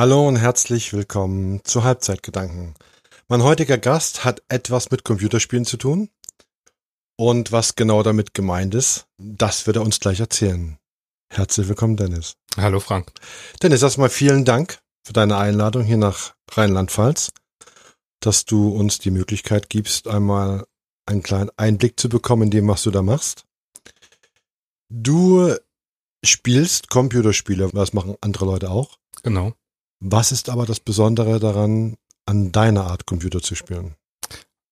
Hallo und herzlich willkommen zu Halbzeitgedanken. Mein heutiger Gast hat etwas mit Computerspielen zu tun. Und was genau damit gemeint ist, das wird er uns gleich erzählen. Herzlich willkommen, Dennis. Hallo, Frank. Dennis, erstmal vielen Dank für deine Einladung hier nach Rheinland-Pfalz, dass du uns die Möglichkeit gibst, einmal einen kleinen Einblick zu bekommen in dem, was du da machst. Du spielst Computerspiele, das machen andere Leute auch. Genau. Was ist aber das Besondere daran, an deiner Art Computer zu spielen?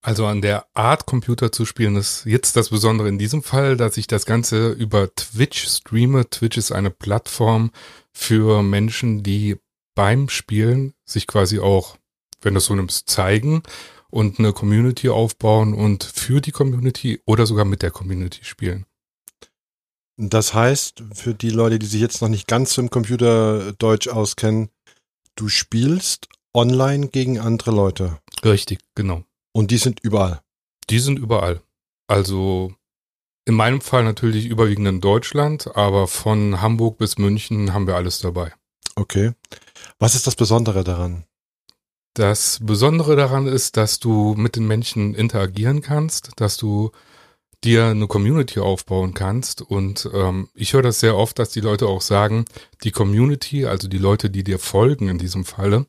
Also an der Art Computer zu spielen ist jetzt das Besondere in diesem Fall, dass ich das Ganze über Twitch streame. Twitch ist eine Plattform für Menschen, die beim Spielen sich quasi auch, wenn du es so nimmst, zeigen und eine Community aufbauen und für die Community oder sogar mit der Community spielen. Das heißt, für die Leute, die sich jetzt noch nicht ganz im Computerdeutsch auskennen, du spielst online gegen andere Leute. Richtig, genau. Und die sind überall. Die sind überall. Also in meinem Fall natürlich überwiegend in Deutschland, aber von Hamburg bis München haben wir alles dabei. Okay. Was ist das Besondere daran? Das Besondere daran ist, dass du mit den Menschen interagieren kannst, dass du dir eine Community aufbauen kannst. Und ähm, ich höre das sehr oft, dass die Leute auch sagen, die Community, also die Leute, die dir folgen in diesem Falle,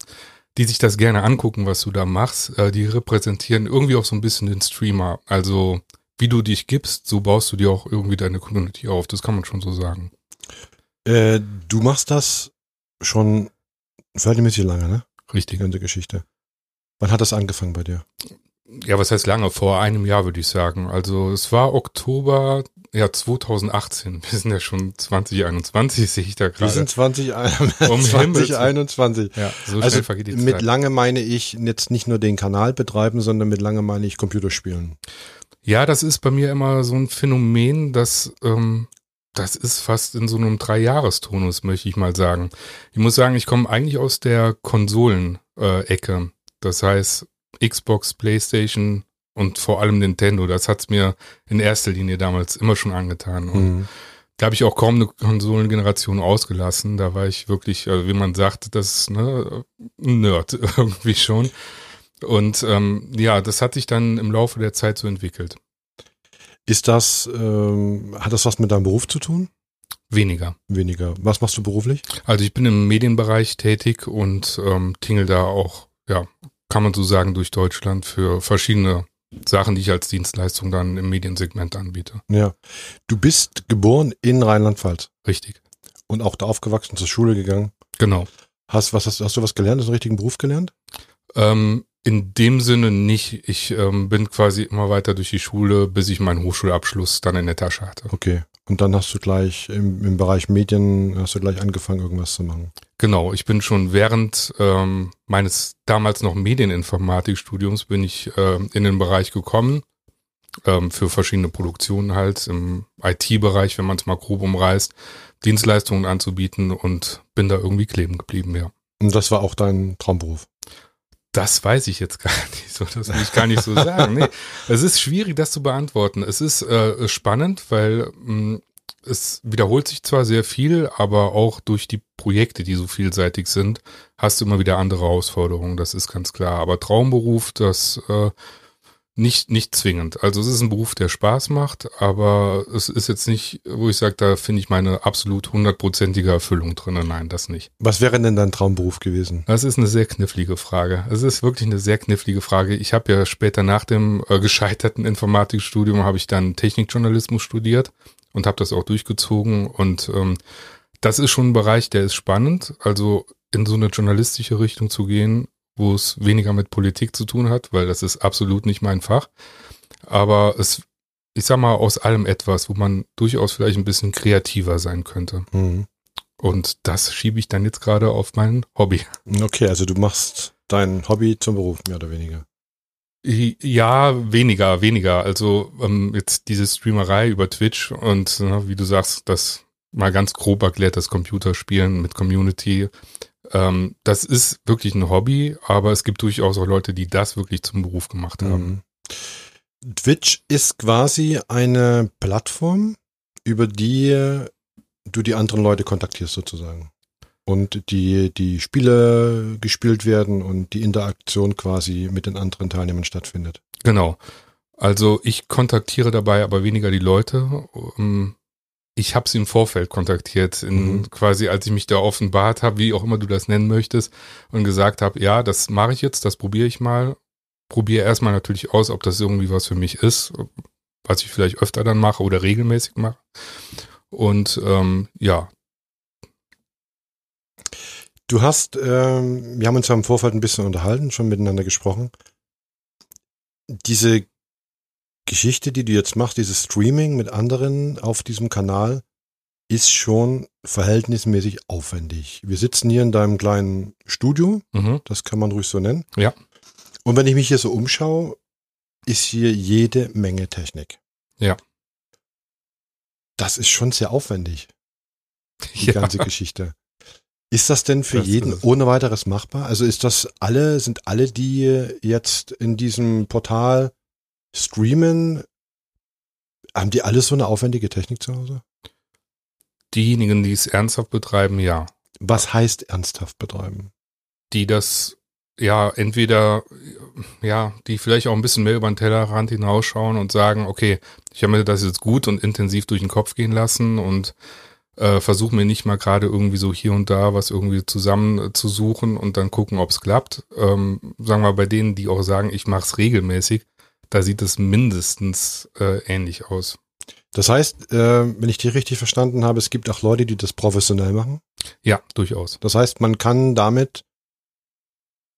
die sich das gerne angucken, was du da machst, äh, die repräsentieren irgendwie auch so ein bisschen den Streamer. Also wie du dich gibst, so baust du dir auch irgendwie deine Community auf. Das kann man schon so sagen. Äh, du machst das schon verhältnismäßig lange, ne? Richtig. Die ganze Geschichte. Wann hat das angefangen bei dir? Ja, was heißt lange? Vor einem Jahr würde ich sagen. Also es war Oktober ja 2018. Wir sind ja schon 2021, sehe ich da gerade. Wir sind 20, um 2021. Ja, so also vergeht die mit Zeit. lange meine ich jetzt nicht nur den Kanal betreiben, sondern mit lange meine ich Computerspielen. Ja, das ist bei mir immer so ein Phänomen, dass ähm, das ist fast in so einem Dreijahrestonus, möchte ich mal sagen. Ich muss sagen, ich komme eigentlich aus der Konsolen-Ecke. das heißt, Xbox, PlayStation und vor allem Nintendo. Das hat's mir in erster Linie damals immer schon angetan. Und Mhm. da habe ich auch kaum eine Konsolengeneration ausgelassen. Da war ich wirklich, also wie man sagt, das ne, ein Nerd irgendwie schon. Und ähm, ja, das hat sich dann im Laufe der Zeit so entwickelt. Ist das, ähm, hat das was mit deinem Beruf zu tun? Weniger. Weniger. Was machst du beruflich? Also ich bin im Medienbereich tätig und ähm, tingel da auch, ja, kann man so sagen, durch Deutschland für verschiedene Sachen, die ich als Dienstleistung dann im Mediensegment anbiete. Ja. Du bist geboren in Rheinland-Pfalz Richtig. und auch da aufgewachsen, zur Schule gegangen. Genau. Hast, was, hast, hast du was gelernt? Hast du einen richtigen Beruf gelernt? Ähm, in dem Sinne nicht. Ich ähm, bin quasi immer weiter durch die Schule, bis ich meinen Hochschulabschluss dann in der Tasche hatte. Okay. Und dann hast du gleich im, im Bereich Medien, hast du gleich angefangen, irgendwas zu machen. Genau, ich bin schon während ähm, meines damals noch Medieninformatikstudiums bin ich ähm, in den Bereich gekommen, ähm, für verschiedene Produktionen halt im IT-Bereich, wenn man es mal grob umreißt, Dienstleistungen anzubieten und bin da irgendwie kleben geblieben, ja. Und das war auch dein Traumberuf. Das weiß ich jetzt gar nicht so. Das will ich gar nicht so sagen. Nee, es ist schwierig, das zu beantworten. Es ist äh, spannend, weil mh, es wiederholt sich zwar sehr viel, aber auch durch die Projekte, die so vielseitig sind, hast du immer wieder andere Herausforderungen. Das ist ganz klar. Aber Traumberuf, das äh, nicht, nicht zwingend. Also es ist ein Beruf, der Spaß macht, aber es ist jetzt nicht, wo ich sage, da finde ich meine absolut hundertprozentige Erfüllung drin. Nein, das nicht. Was wäre denn dein Traumberuf gewesen? Das ist eine sehr knifflige Frage. Es ist wirklich eine sehr knifflige Frage. Ich habe ja später nach dem äh, gescheiterten Informatikstudium habe ich dann Technikjournalismus studiert und habe das auch durchgezogen. Und ähm, das ist schon ein Bereich, der ist spannend. Also in so eine journalistische Richtung zu gehen, wo es weniger mit Politik zu tun hat, weil das ist absolut nicht mein Fach. Aber es, ich sag mal, aus allem etwas, wo man durchaus vielleicht ein bisschen kreativer sein könnte. Mhm. Und das schiebe ich dann jetzt gerade auf mein Hobby. Okay, also du machst dein Hobby zum Beruf, mehr oder weniger. Ja, weniger, weniger. Also ähm, jetzt diese Streamerei über Twitch und äh, wie du sagst, das mal ganz grob erklärt, das Computerspielen mit Community. Ähm, das ist wirklich ein Hobby, aber es gibt durchaus auch Leute, die das wirklich zum Beruf gemacht haben. Mhm. Twitch ist quasi eine Plattform, über die du die anderen Leute kontaktierst sozusagen. und die, die Spiele gespielt werden und die Interaktion quasi mit den anderen Teilnehmern stattfindet. Genau. Also ich kontaktiere dabei aber weniger die Leute. Ähm, ich habe sie im Vorfeld kontaktiert, in, mhm. quasi als ich mich da offenbart habe, wie auch immer du das nennen möchtest, und gesagt habe, ja, das mache ich jetzt, das probiere ich mal. Probiere erstmal natürlich aus, ob das irgendwie was für mich ist, was ich vielleicht öfter dann mache oder regelmäßig mache. Und ähm, ja. Du hast, ähm, wir haben uns ja im Vorfeld ein bisschen unterhalten, schon miteinander gesprochen. Diese Geschichte, die du jetzt machst, dieses Streaming mit anderen auf diesem Kanal, ist schon verhältnismäßig aufwendig. Wir sitzen hier in deinem kleinen Studio, mhm. das kann man ruhig so nennen. Ja. Und wenn ich mich hier so umschaue, ist hier jede Menge Technik. Ja. Das ist schon sehr aufwendig. Die ja. ganze Geschichte. Ist das denn für das jeden ohne weiteres machbar? Also ist das alle, sind alle, die jetzt in diesem Portal streamen, haben die alle so eine aufwendige Technik zu Hause? Diejenigen, die es ernsthaft betreiben, ja. Was heißt ernsthaft betreiben? Die das, ja, entweder, ja, die vielleicht auch ein bisschen mehr über den Tellerrand hinausschauen und sagen, okay, ich habe mir das jetzt gut und intensiv durch den Kopf gehen lassen und äh, versuche mir nicht mal gerade irgendwie so hier und da was irgendwie zusammen äh, zu suchen und dann gucken, ob es klappt. Ähm, sagen wir bei denen, die auch sagen, ich mache es regelmäßig, da sieht es mindestens äh, ähnlich aus. Das heißt, äh, wenn ich die richtig verstanden habe, es gibt auch Leute, die das professionell machen? Ja, durchaus. Das heißt, man kann damit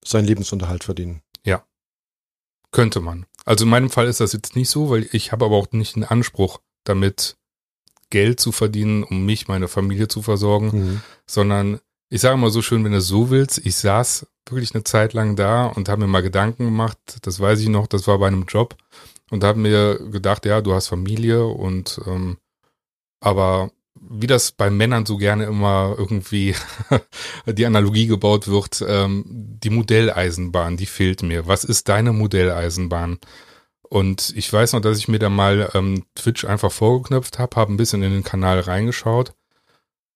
seinen Lebensunterhalt verdienen. Ja. Könnte man. Also in meinem Fall ist das jetzt nicht so, weil ich habe aber auch nicht den Anspruch, damit Geld zu verdienen, um mich, meine Familie zu versorgen, mhm. sondern ich sage mal so schön, wenn du so willst, ich saß wirklich eine Zeit lang da und habe mir mal Gedanken gemacht, das weiß ich noch, das war bei einem Job und habe mir gedacht, ja, du hast Familie und ähm, aber wie das bei Männern so gerne immer irgendwie die Analogie gebaut wird, ähm, die Modelleisenbahn, die fehlt mir. Was ist deine Modelleisenbahn? Und ich weiß noch, dass ich mir da mal ähm, Twitch einfach vorgeknöpft habe, habe ein bisschen in den Kanal reingeschaut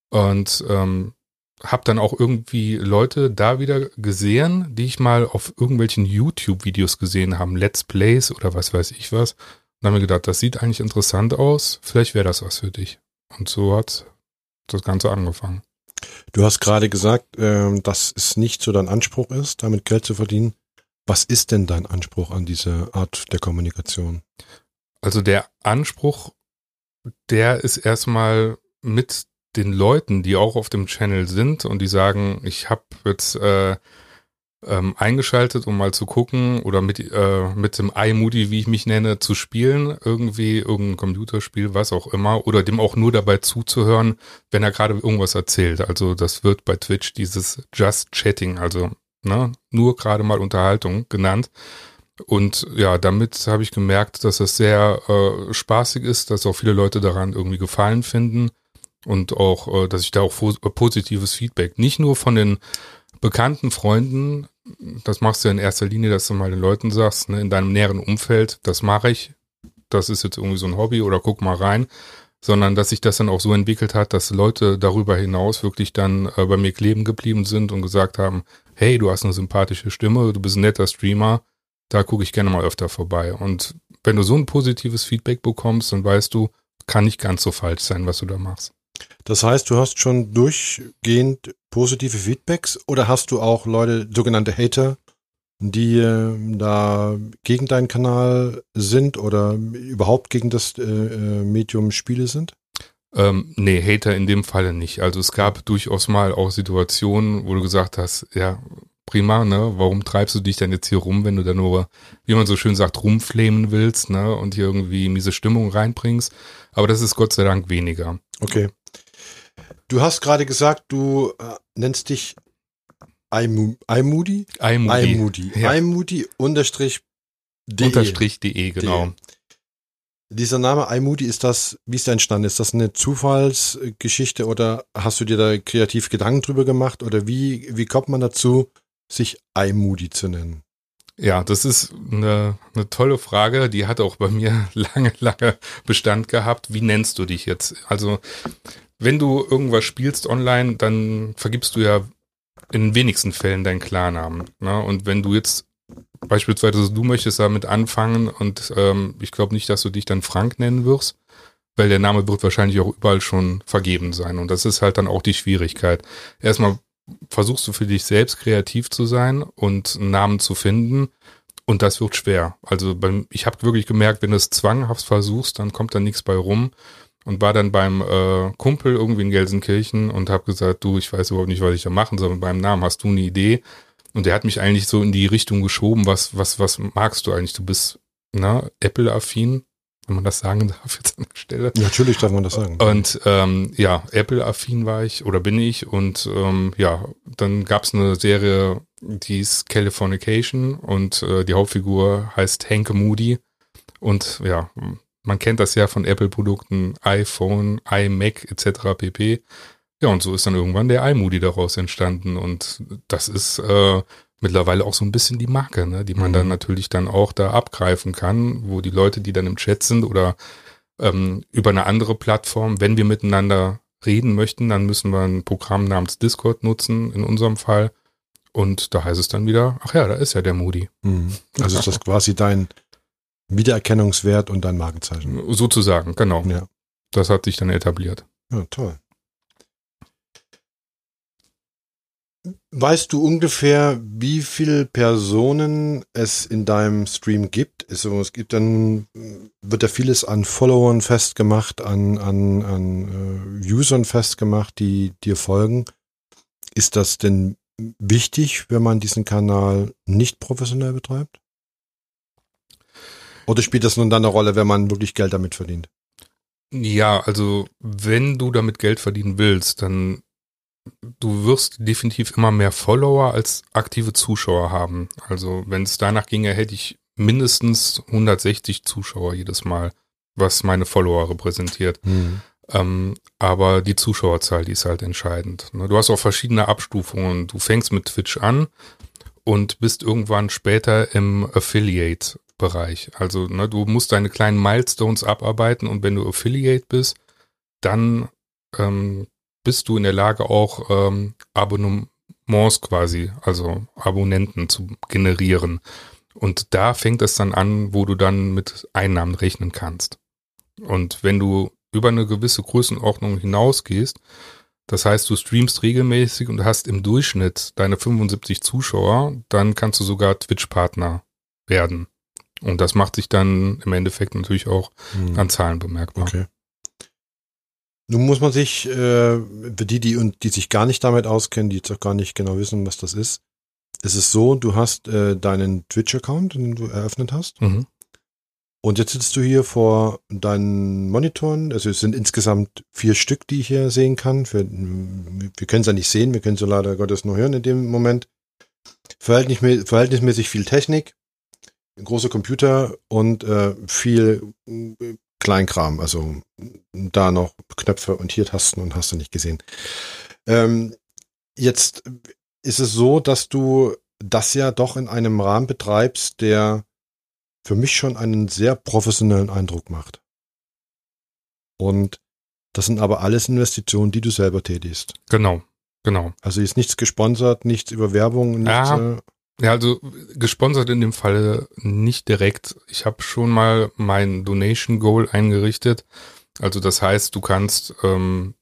und ähm, habe dann auch irgendwie Leute da wieder gesehen, die ich mal auf irgendwelchen YouTube-Videos gesehen haben, Let's Plays oder was weiß ich was. Und habe mir gedacht, das sieht eigentlich interessant aus, vielleicht wäre das was für dich. Und so hat das Ganze angefangen. Du hast gerade gesagt, äh, dass es nicht so dein Anspruch ist, damit Geld zu verdienen. Was ist denn dein Anspruch an diese Art der Kommunikation? Also der Anspruch, der ist erstmal mit den Leuten, die auch auf dem Channel sind und die sagen, ich habe jetzt äh, ähm, eingeschaltet, um mal zu gucken oder mit, äh, mit dem iMoody, wie ich mich nenne, zu spielen, irgendwie irgendein Computerspiel, was auch immer, oder dem auch nur dabei zuzuhören, wenn er gerade irgendwas erzählt. Also das wird bei Twitch dieses Just Chatting, also ne, nur gerade mal Unterhaltung genannt. Und ja, damit habe ich gemerkt, dass es sehr äh, spaßig ist, dass auch viele Leute daran irgendwie Gefallen finden und auch, äh, dass ich da auch äh, positives Feedback, nicht nur von den bekannten Freunden, das machst du ja in erster Linie, dass du mal den Leuten sagst, ne, in deinem näheren Umfeld, das mache ich, das ist jetzt irgendwie so ein Hobby oder guck mal rein, sondern dass sich das dann auch so entwickelt hat, dass Leute darüber hinaus wirklich dann äh, bei mir kleben geblieben sind und gesagt haben, hey, du hast eine sympathische Stimme, du bist ein netter Streamer, da gucke ich gerne mal öfter vorbei. Und wenn du so ein positives Feedback bekommst, dann weißt du, kann nicht ganz so falsch sein, was du da machst. Das heißt, du hast schon durchgehend positive Feedbacks oder hast du auch Leute, sogenannte Hater, die äh, da gegen deinen Kanal sind oder überhaupt gegen das äh, äh, Medium Spiele sind? Ähm, nee, Hater in dem Falle nicht. Also es gab durchaus mal auch Situationen, wo du gesagt hast, ja, prima, ne, warum treibst du dich denn jetzt hier rum, wenn du da nur, wie man so schön sagt, rumflamen willst, ne, und hier irgendwie miese Stimmung reinbringst. Aber das ist Gott sei Dank weniger. Okay. Du hast gerade gesagt, du äh, nennst dich iMoody? iMoody. iMoody. Unterstrich de. Unterstrich de, genau. De. Dieser Name iMoody, ist das, wie ist der entstanden? Ist das eine Zufallsgeschichte oder hast du dir da kreativ Gedanken drüber gemacht oder wie, wie kommt man dazu, sich iMoody zu nennen? Ja, das ist eine, eine tolle Frage. Die hat auch bei mir lange, lange Bestand gehabt. Wie nennst du dich jetzt? Also wenn du irgendwas spielst online, dann vergibst du ja in wenigsten Fällen deinen Klarnamen. Ne? Und wenn du jetzt beispielsweise du möchtest damit anfangen und ähm, ich glaube nicht, dass du dich dann Frank nennen wirst, weil der Name wird wahrscheinlich auch überall schon vergeben sein. Und das ist halt dann auch die Schwierigkeit. Erstmal versuchst du für dich selbst kreativ zu sein und einen Namen zu finden. Und das wird schwer. Also beim, ich habe wirklich gemerkt, wenn du es zwanghaft versuchst, dann kommt da nichts bei rum. Und war dann beim äh, Kumpel irgendwie in Gelsenkirchen und habe gesagt, du, ich weiß überhaupt nicht, was ich da machen soll mit meinem Namen. Hast du eine Idee? Und der hat mich eigentlich so in die Richtung geschoben, was, was, was magst du eigentlich? Du bist, na, Apple-affin wenn man das sagen darf jetzt an der Stelle. Natürlich darf man das sagen. Und ähm, ja, Apple-affin war ich oder bin ich und ähm, ja, dann gab es eine Serie, die ist Californication und äh, die Hauptfigur heißt Hank Moody und ja, man kennt das ja von Apple-Produkten, iPhone, iMac etc. pp. Ja, und so ist dann irgendwann der iMoody daraus entstanden und das ist äh, mittlerweile auch so ein bisschen die Marke, ne, die man mhm. dann natürlich dann auch da abgreifen kann, wo die Leute, die dann im Chat sind oder ähm, über eine andere Plattform, wenn wir miteinander reden möchten, dann müssen wir ein Programm namens Discord nutzen, in unserem Fall. Und da heißt es dann wieder, ach ja, da ist ja der Moody. Mhm. Also ist das quasi dein Wiedererkennungswert und dein Markenzeichen. Sozusagen, genau. Ja. Das hat sich dann etabliert. Ja, toll. Weißt du ungefähr, wie viele Personen es in deinem Stream gibt? Also es gibt dann, wird da vieles an Followern festgemacht, an, an, an uh, Usern festgemacht, die dir folgen. Ist das denn wichtig, wenn man diesen Kanal nicht professionell betreibt? Oder spielt das nun dann eine Rolle, wenn man wirklich Geld damit verdient? Ja, also wenn du damit Geld verdienen willst, dann du wirst definitiv immer mehr Follower als aktive Zuschauer haben. Also wenn es danach ginge, hätte ich mindestens 160 Zuschauer jedes Mal, was meine Follower repräsentiert. Mhm. Ähm, aber die Zuschauerzahl, die ist halt entscheidend. Ne? Du hast auch verschiedene Abstufungen. Du fängst mit Twitch an und bist irgendwann später im Affiliate-Bereich. Also ne, du musst deine kleinen Milestones abarbeiten und wenn du Affiliate bist, dann ähm, bist du in der Lage, auch ähm, Abonnements quasi, also Abonnenten zu generieren. Und da fängt es dann an, wo du dann mit Einnahmen rechnen kannst. Und wenn du über eine gewisse Größenordnung hinausgehst, das heißt, du streamst regelmäßig und hast im Durchschnitt deine 75 Zuschauer, dann kannst du sogar Twitch-Partner werden. Und das macht sich dann im Endeffekt natürlich auch hm. an Zahlen bemerkbar. Okay. Nun muss man sich, äh, für die, die und die sich gar nicht damit auskennen, die jetzt auch gar nicht genau wissen, was das ist, es ist so, du hast äh, deinen Twitch-Account, den du eröffnet hast. Mhm. Und jetzt sitzt du hier vor deinen Monitoren. Also es sind insgesamt vier Stück, die ich hier sehen kann. Für, wir können es ja nicht sehen, wir können es so leider Gottes nur hören in dem Moment. Verhältnismäßig, verhältnismäßig viel Technik, große Computer und äh, viel Kleinkram, also da noch Knöpfe und hier Tasten und hast du nicht gesehen. Ähm, jetzt ist es so, dass du das ja doch in einem Rahmen betreibst, der für mich schon einen sehr professionellen Eindruck macht. Und das sind aber alles Investitionen, die du selber tätigst. Genau, genau. Also ist nichts gesponsert, nichts über Werbung, nichts. Ja, äh, ja, also gesponsert in dem Falle nicht direkt. Ich habe schon mal mein Donation Goal eingerichtet. Also das heißt, du kannst ähm,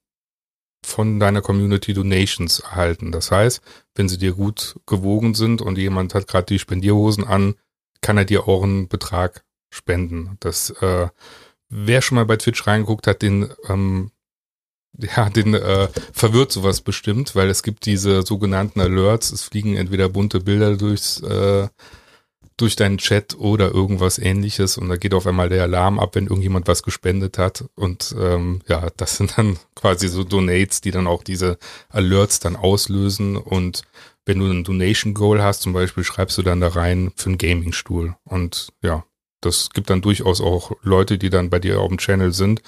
von deiner Community Donations erhalten. Das heißt, wenn sie dir gut gewogen sind und jemand hat gerade die Spendierhosen an, kann er dir auch einen Betrag spenden. Das äh, wer schon mal bei Twitch reingeguckt hat, den ähm, ja, den äh, verwirrt sowas bestimmt, weil es gibt diese sogenannten Alerts. Es fliegen entweder bunte Bilder durchs äh, durch deinen Chat oder irgendwas ähnliches. Und da geht auf einmal der Alarm ab, wenn irgendjemand was gespendet hat. Und ähm, ja, das sind dann quasi so Donates, die dann auch diese Alerts dann auslösen. Und wenn du ein Donation Goal hast, zum Beispiel schreibst du dann da rein für einen Gaming-Stuhl. Und ja, das gibt dann durchaus auch Leute, die dann bei dir auf dem Channel sind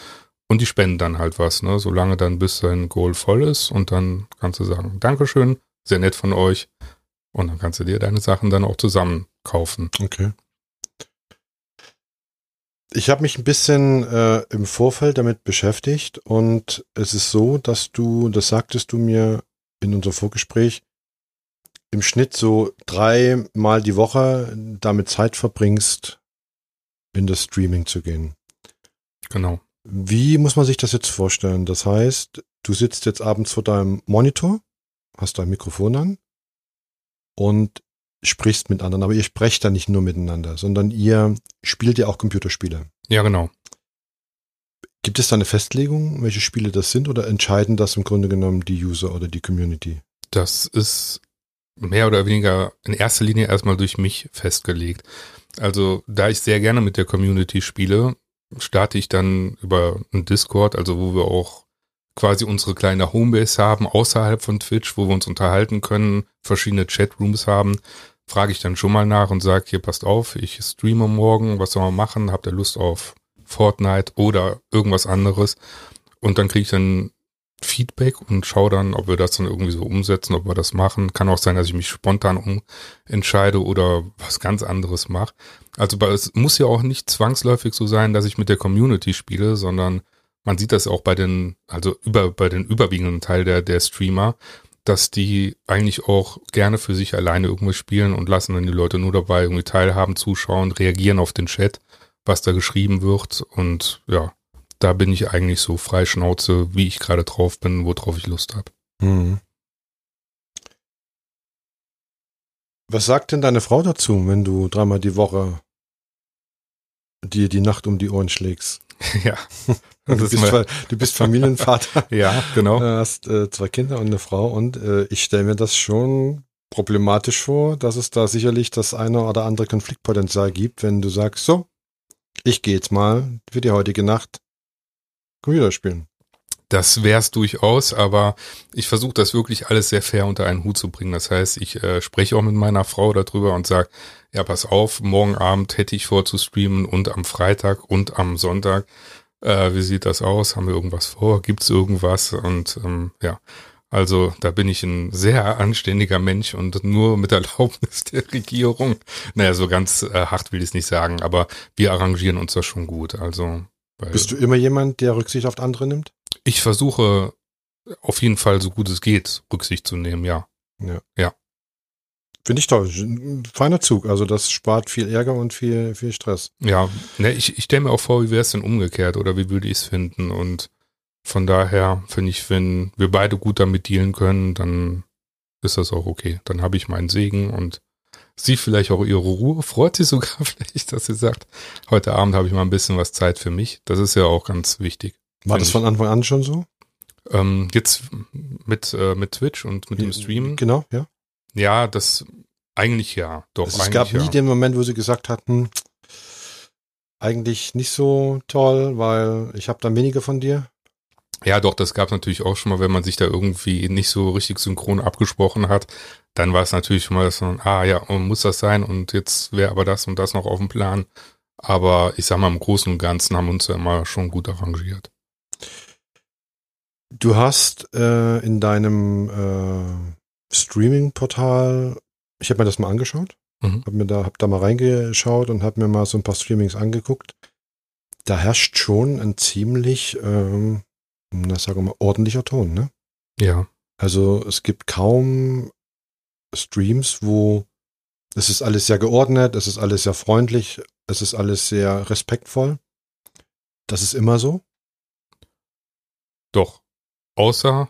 und die spenden dann halt was, ne? Solange dann bis dein Goal voll ist und dann kannst du sagen, Dankeschön, sehr nett von euch. Und dann kannst du dir deine Sachen dann auch zusammen kaufen. Okay. Ich habe mich ein bisschen äh, im Vorfeld damit beschäftigt und es ist so, dass du, das sagtest du mir in unserem Vorgespräch, im Schnitt so dreimal die Woche damit Zeit verbringst, in das Streaming zu gehen. Genau. Wie muss man sich das jetzt vorstellen? Das heißt, du sitzt jetzt abends vor deinem Monitor, hast dein Mikrofon an und sprichst mit anderen, aber ihr sprecht da nicht nur miteinander, sondern ihr spielt ja auch Computerspiele. Ja, genau. Gibt es da eine Festlegung, welche Spiele das sind oder entscheiden das im Grunde genommen die User oder die Community? Das ist mehr oder weniger in erster Linie erstmal durch mich festgelegt. Also da ich sehr gerne mit der Community spiele, starte ich dann über einen Discord, also wo wir auch quasi unsere kleine Homebase haben außerhalb von Twitch, wo wir uns unterhalten können, verschiedene Chatrooms haben, frage ich dann schon mal nach und sage, hier passt auf, ich streame morgen, was soll man machen? Habt ihr Lust auf Fortnite oder irgendwas anderes? Und dann kriege ich dann Feedback und schaue dann, ob wir das dann irgendwie so umsetzen, ob wir das machen. Kann auch sein, dass ich mich spontan umentscheide oder was ganz anderes mache. Also es muss ja auch nicht zwangsläufig so sein, dass ich mit der Community spiele, sondern man sieht das auch bei den, also über, bei den überwiegenden Teil der, der Streamer, dass die eigentlich auch gerne für sich alleine irgendwo spielen und lassen dann die Leute nur dabei irgendwie teilhaben, zuschauen, reagieren auf den Chat, was da geschrieben wird und ja, da bin ich eigentlich so frei Schnauze, wie ich gerade drauf bin, worauf ich Lust habe. Mhm. Was sagt denn deine Frau dazu, wenn du dreimal die Woche dir die Nacht um die Ohren schlägst? Ja. Du bist, du bist, Familienvater. ja, genau. Du hast äh, zwei Kinder und eine Frau und äh, ich stelle mir das schon problematisch vor, dass es da sicherlich das eine oder andere Konfliktpotenzial gibt, wenn du sagst, so, ich gehe jetzt mal für die heutige Nacht Computer spielen. Das wär's durchaus, aber ich versuche das wirklich alles sehr fair unter einen Hut zu bringen. Das heißt, ich äh, spreche auch mit meiner Frau darüber und sage, ja, pass auf, morgen Abend hätte ich vor zu streamen und am Freitag und am Sonntag. Äh, wie sieht das aus? Haben wir irgendwas vor? Gibt's irgendwas? Und ähm, ja, also da bin ich ein sehr anständiger Mensch und nur mit Erlaubnis der Regierung. Naja, so ganz äh, hart will ich es nicht sagen, aber wir arrangieren uns das schon gut. Also bist du immer jemand, der Rücksicht auf andere nimmt? Ich versuche auf jeden Fall, so gut es geht, Rücksicht zu nehmen, ja. Ja. Ja. Finde ich toll. Feiner Zug. Also das spart viel Ärger und viel, viel Stress. Ja, ne, ich, ich stelle mir auch vor, wie wäre es denn umgekehrt oder wie würde ich es finden? Und von daher finde ich, wenn wir beide gut damit dealen können, dann ist das auch okay. Dann habe ich meinen Segen und sie vielleicht auch ihre Ruhe. Freut sie sogar vielleicht, dass sie sagt, heute Abend habe ich mal ein bisschen was Zeit für mich. Das ist ja auch ganz wichtig. War das von Anfang an schon so? Ähm, jetzt mit, äh, mit Twitch und mit dem Stream. Genau, ja. Ja, das eigentlich ja. Doch, also es gab nie ja. den Moment, wo sie gesagt hatten, eigentlich nicht so toll, weil ich habe dann weniger von dir. Ja, doch, das gab es natürlich auch schon mal, wenn man sich da irgendwie nicht so richtig synchron abgesprochen hat, dann war es natürlich schon mal so, ah ja, muss das sein und jetzt wäre aber das und das noch auf dem Plan. Aber ich sag mal, im Großen und Ganzen haben wir uns ja immer schon gut arrangiert. Du hast äh, in deinem äh, Streaming-Portal, ich habe mir das mal angeschaut, mhm. habe mir da, hab da mal reingeschaut und habe mir mal so ein paar Streamings angeguckt. Da herrscht schon ein ziemlich, ähm, na sagen wir mal, ordentlicher Ton, ne? Ja. Also es gibt kaum Streams, wo es ist alles sehr geordnet, es ist alles sehr freundlich, es ist alles sehr respektvoll. Das ist immer so. Doch. Außer,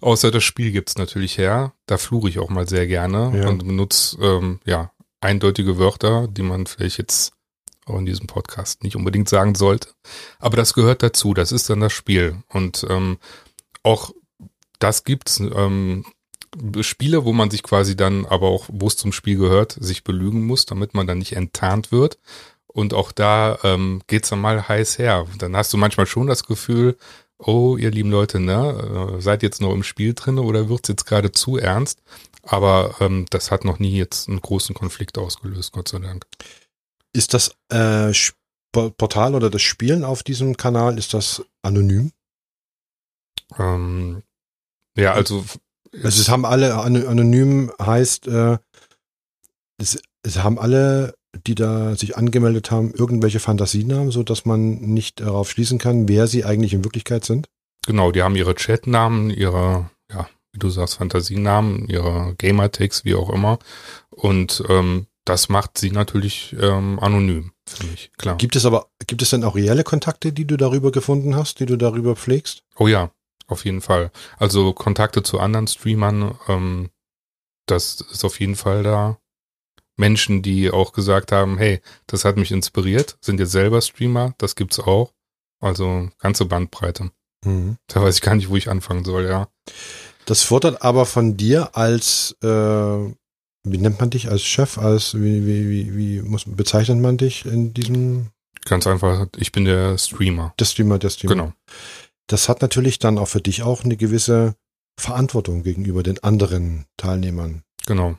außer das Spiel gibt's natürlich her. Da fluche ich auch mal sehr gerne ja. und benutze ähm, ja eindeutige Wörter, die man vielleicht jetzt auch in diesem Podcast nicht unbedingt sagen sollte. Aber das gehört dazu. Das ist dann das Spiel. Und ähm, auch das gibt's. Ähm, Spiele, wo man sich quasi dann, aber auch, wo es zum Spiel gehört, sich belügen muss, damit man dann nicht enttarnt wird. Und auch da ähm, geht's dann mal heiß her. Dann hast du manchmal schon das Gefühl, oh, ihr lieben Leute, ne, äh, seid jetzt noch im Spiel drin oder wird's jetzt gerade zu ernst? Aber ähm, das hat noch nie jetzt einen großen Konflikt ausgelöst, Gott sei Dank. Ist das äh, Portal oder das Spielen auf diesem Kanal, ist das anonym? Ähm, ja, also also es haben alle anonym heißt, äh, es, es haben alle die da sich angemeldet haben, irgendwelche Fantasienamen, so dass man nicht darauf schließen kann, wer sie eigentlich in Wirklichkeit sind? Genau, die haben ihre Chatnamen, ihre, ja, wie du sagst, Fantasienamen, ihre Gamertags, wie auch immer. Und ähm, das macht sie natürlich ähm, anonym, finde ich, klar. Gibt es aber, gibt es denn auch reelle Kontakte, die du darüber gefunden hast, die du darüber pflegst? Oh ja, auf jeden Fall. Also Kontakte zu anderen Streamern, ähm, das ist auf jeden Fall da. Menschen, die auch gesagt haben, hey, das hat mich inspiriert, sind jetzt selber Streamer, das gibt's auch. Also ganze Bandbreite. Mhm. Da weiß ich gar nicht, wo ich anfangen soll, ja. Das fordert aber von dir als, äh, wie nennt man dich als Chef, als, wie, wie, wie, wie muss, bezeichnet man dich in diesem? Ganz einfach, ich bin der Streamer. Der Streamer, der Streamer. Genau. Das hat natürlich dann auch für dich auch eine gewisse Verantwortung gegenüber den anderen Teilnehmern. Genau.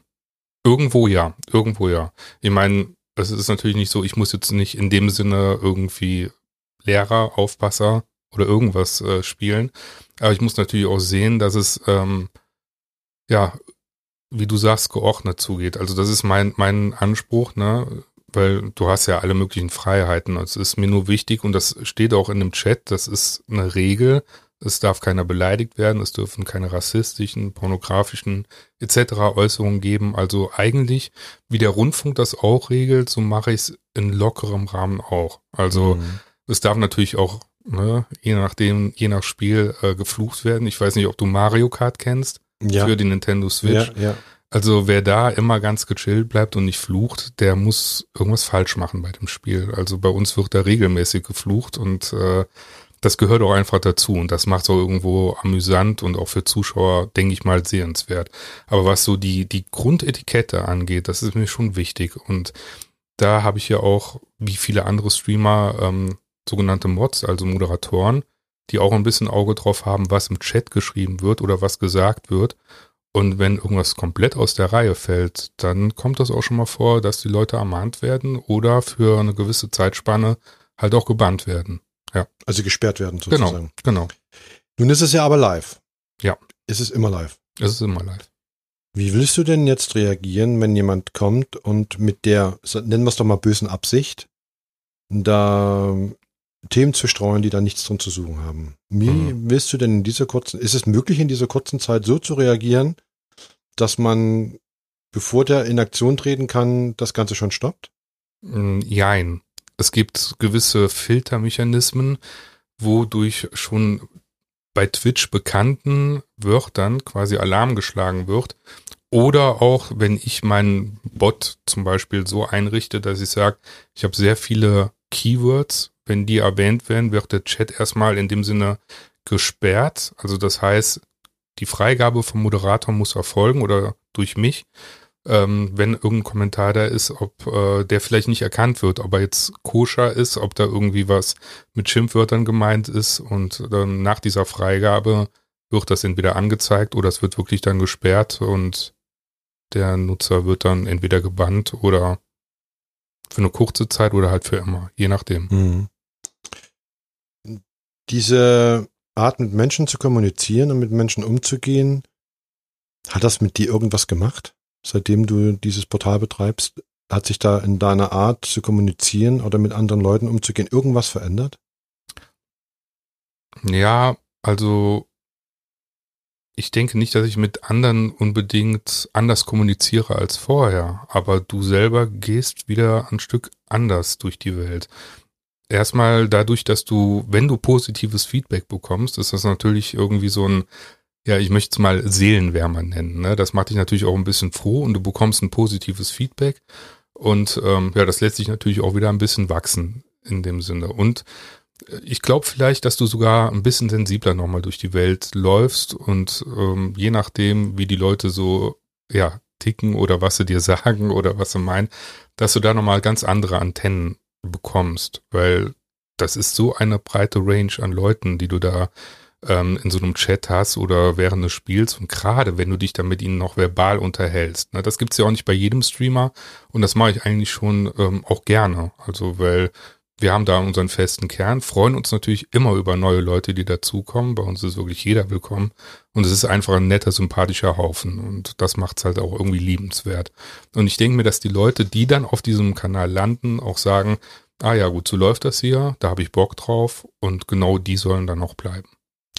Irgendwo ja, irgendwo ja. Ich meine, es ist natürlich nicht so, ich muss jetzt nicht in dem Sinne irgendwie Lehrer, Aufpasser oder irgendwas äh, spielen. Aber ich muss natürlich auch sehen, dass es, ähm, ja, wie du sagst, geordnet zugeht. Also das ist mein, mein Anspruch, ne? Weil du hast ja alle möglichen Freiheiten. Es ist mir nur wichtig und das steht auch in dem Chat, das ist eine Regel, es darf keiner beleidigt werden, es dürfen keine rassistischen, pornografischen etc. Äußerungen geben. Also eigentlich, wie der Rundfunk das auch regelt, so mache ich es in lockerem Rahmen auch. Also mhm. es darf natürlich auch, ne, je nachdem, je nach Spiel äh, geflucht werden. Ich weiß nicht, ob du Mario Kart kennst ja. für die Nintendo Switch. Ja, ja. Also wer da immer ganz gechillt bleibt und nicht flucht, der muss irgendwas falsch machen bei dem Spiel. Also bei uns wird da regelmäßig geflucht und äh, das gehört auch einfach dazu und das macht es auch irgendwo amüsant und auch für Zuschauer, denke ich mal, sehenswert. Aber was so die, die Grundetikette angeht, das ist mir schon wichtig und da habe ich ja auch, wie viele andere Streamer, ähm, sogenannte Mods, also Moderatoren, die auch ein bisschen Auge drauf haben, was im Chat geschrieben wird oder was gesagt wird. Und wenn irgendwas komplett aus der Reihe fällt, dann kommt das auch schon mal vor, dass die Leute ermahnt werden oder für eine gewisse Zeitspanne halt auch gebannt werden. Ja. Also gesperrt werden genau, sozusagen. Genau, genau. Nun ist es ja aber live. Ja. Ist es immer live? Es ist immer live. Wie willst du denn jetzt reagieren, wenn jemand kommt und mit der, nennen wir es doch mal bösen Absicht, da Themen zu streuen, die da nichts drin zu suchen haben? Wie mhm. willst du denn in dieser kurzen, ist es möglich in dieser kurzen Zeit so zu reagieren, dass man, bevor der in Aktion treten kann, das Ganze schon stoppt? Mm, jein es gibt gewisse Filtermechanismen, wodurch schon bei Twitch bekannten Wörtern quasi Alarm geschlagen wird. Oder auch, wenn ich meinen Bot zum Beispiel so einrichte, dass ich sage, ich habe sehr viele Keywords. Wenn die erwähnt werden, wird der Chat erstmal in dem Sinne gesperrt. Also das heißt, die Freigabe vom Moderator muss erfolgen oder durch mich ähm, wenn irgendein Kommentar da ist, ob äh, der vielleicht nicht erkannt wird, ob er jetzt koscher ist, ob da irgendwie was mit Schimpfwörtern gemeint ist und dann nach dieser Freigabe wird das entweder angezeigt oder es wird wirklich dann gesperrt und der Nutzer wird dann entweder gebannt oder für eine kurze Zeit oder halt für immer, je nachdem. Mhm. Diese Art mit Menschen zu kommunizieren und mit Menschen umzugehen, hat das mit dir irgendwas gemacht? Seitdem du dieses Portal betreibst, hat sich da in deiner Art zu kommunizieren oder mit anderen Leuten umzugehen irgendwas verändert? Ja, also ich denke nicht, dass ich mit anderen unbedingt anders kommuniziere als vorher, aber du selber gehst wieder ein Stück anders durch die Welt. Erstmal dadurch, dass du, wenn du positives Feedback bekommst, ist das natürlich irgendwie so ein ja, ich möchte es mal Seelenwärmer nennen. Ne? Das macht dich natürlich auch ein bisschen froh und du bekommst ein positives Feedback. Und ähm, ja, das lässt sich natürlich auch wieder ein bisschen wachsen in dem Sinne. Und äh, ich glaube vielleicht, dass du sogar ein bisschen sensibler nochmal durch die Welt läufst und ähm, je nachdem, wie die Leute so ja ticken oder was sie dir sagen oder was sie meinen, dass du da nochmal ganz andere Antennen bekommst, weil das ist so eine breite Range an Leuten, die du da ähm, in so einem Chat hast oder während des Spiels und gerade wenn du dich dann mit ihnen noch verbal unterhältst. Ne, das gibt's ja auch nicht bei jedem Streamer und das mache ich eigentlich schon ähm, auch gerne. Also weil wir haben da unseren festen Kern, freuen uns natürlich immer über neue Leute, die dazukommen. Bei uns ist wirklich jeder willkommen. Und es ist einfach ein netter, sympathischer Haufen. Und das macht es halt auch irgendwie liebenswert. Und ich denke mir, dass die Leute, die dann auf diesem Kanal landen, auch sagen, ah ja, gut, so läuft das hier, da habe ich Bock drauf. Und genau die sollen dann auch bleiben.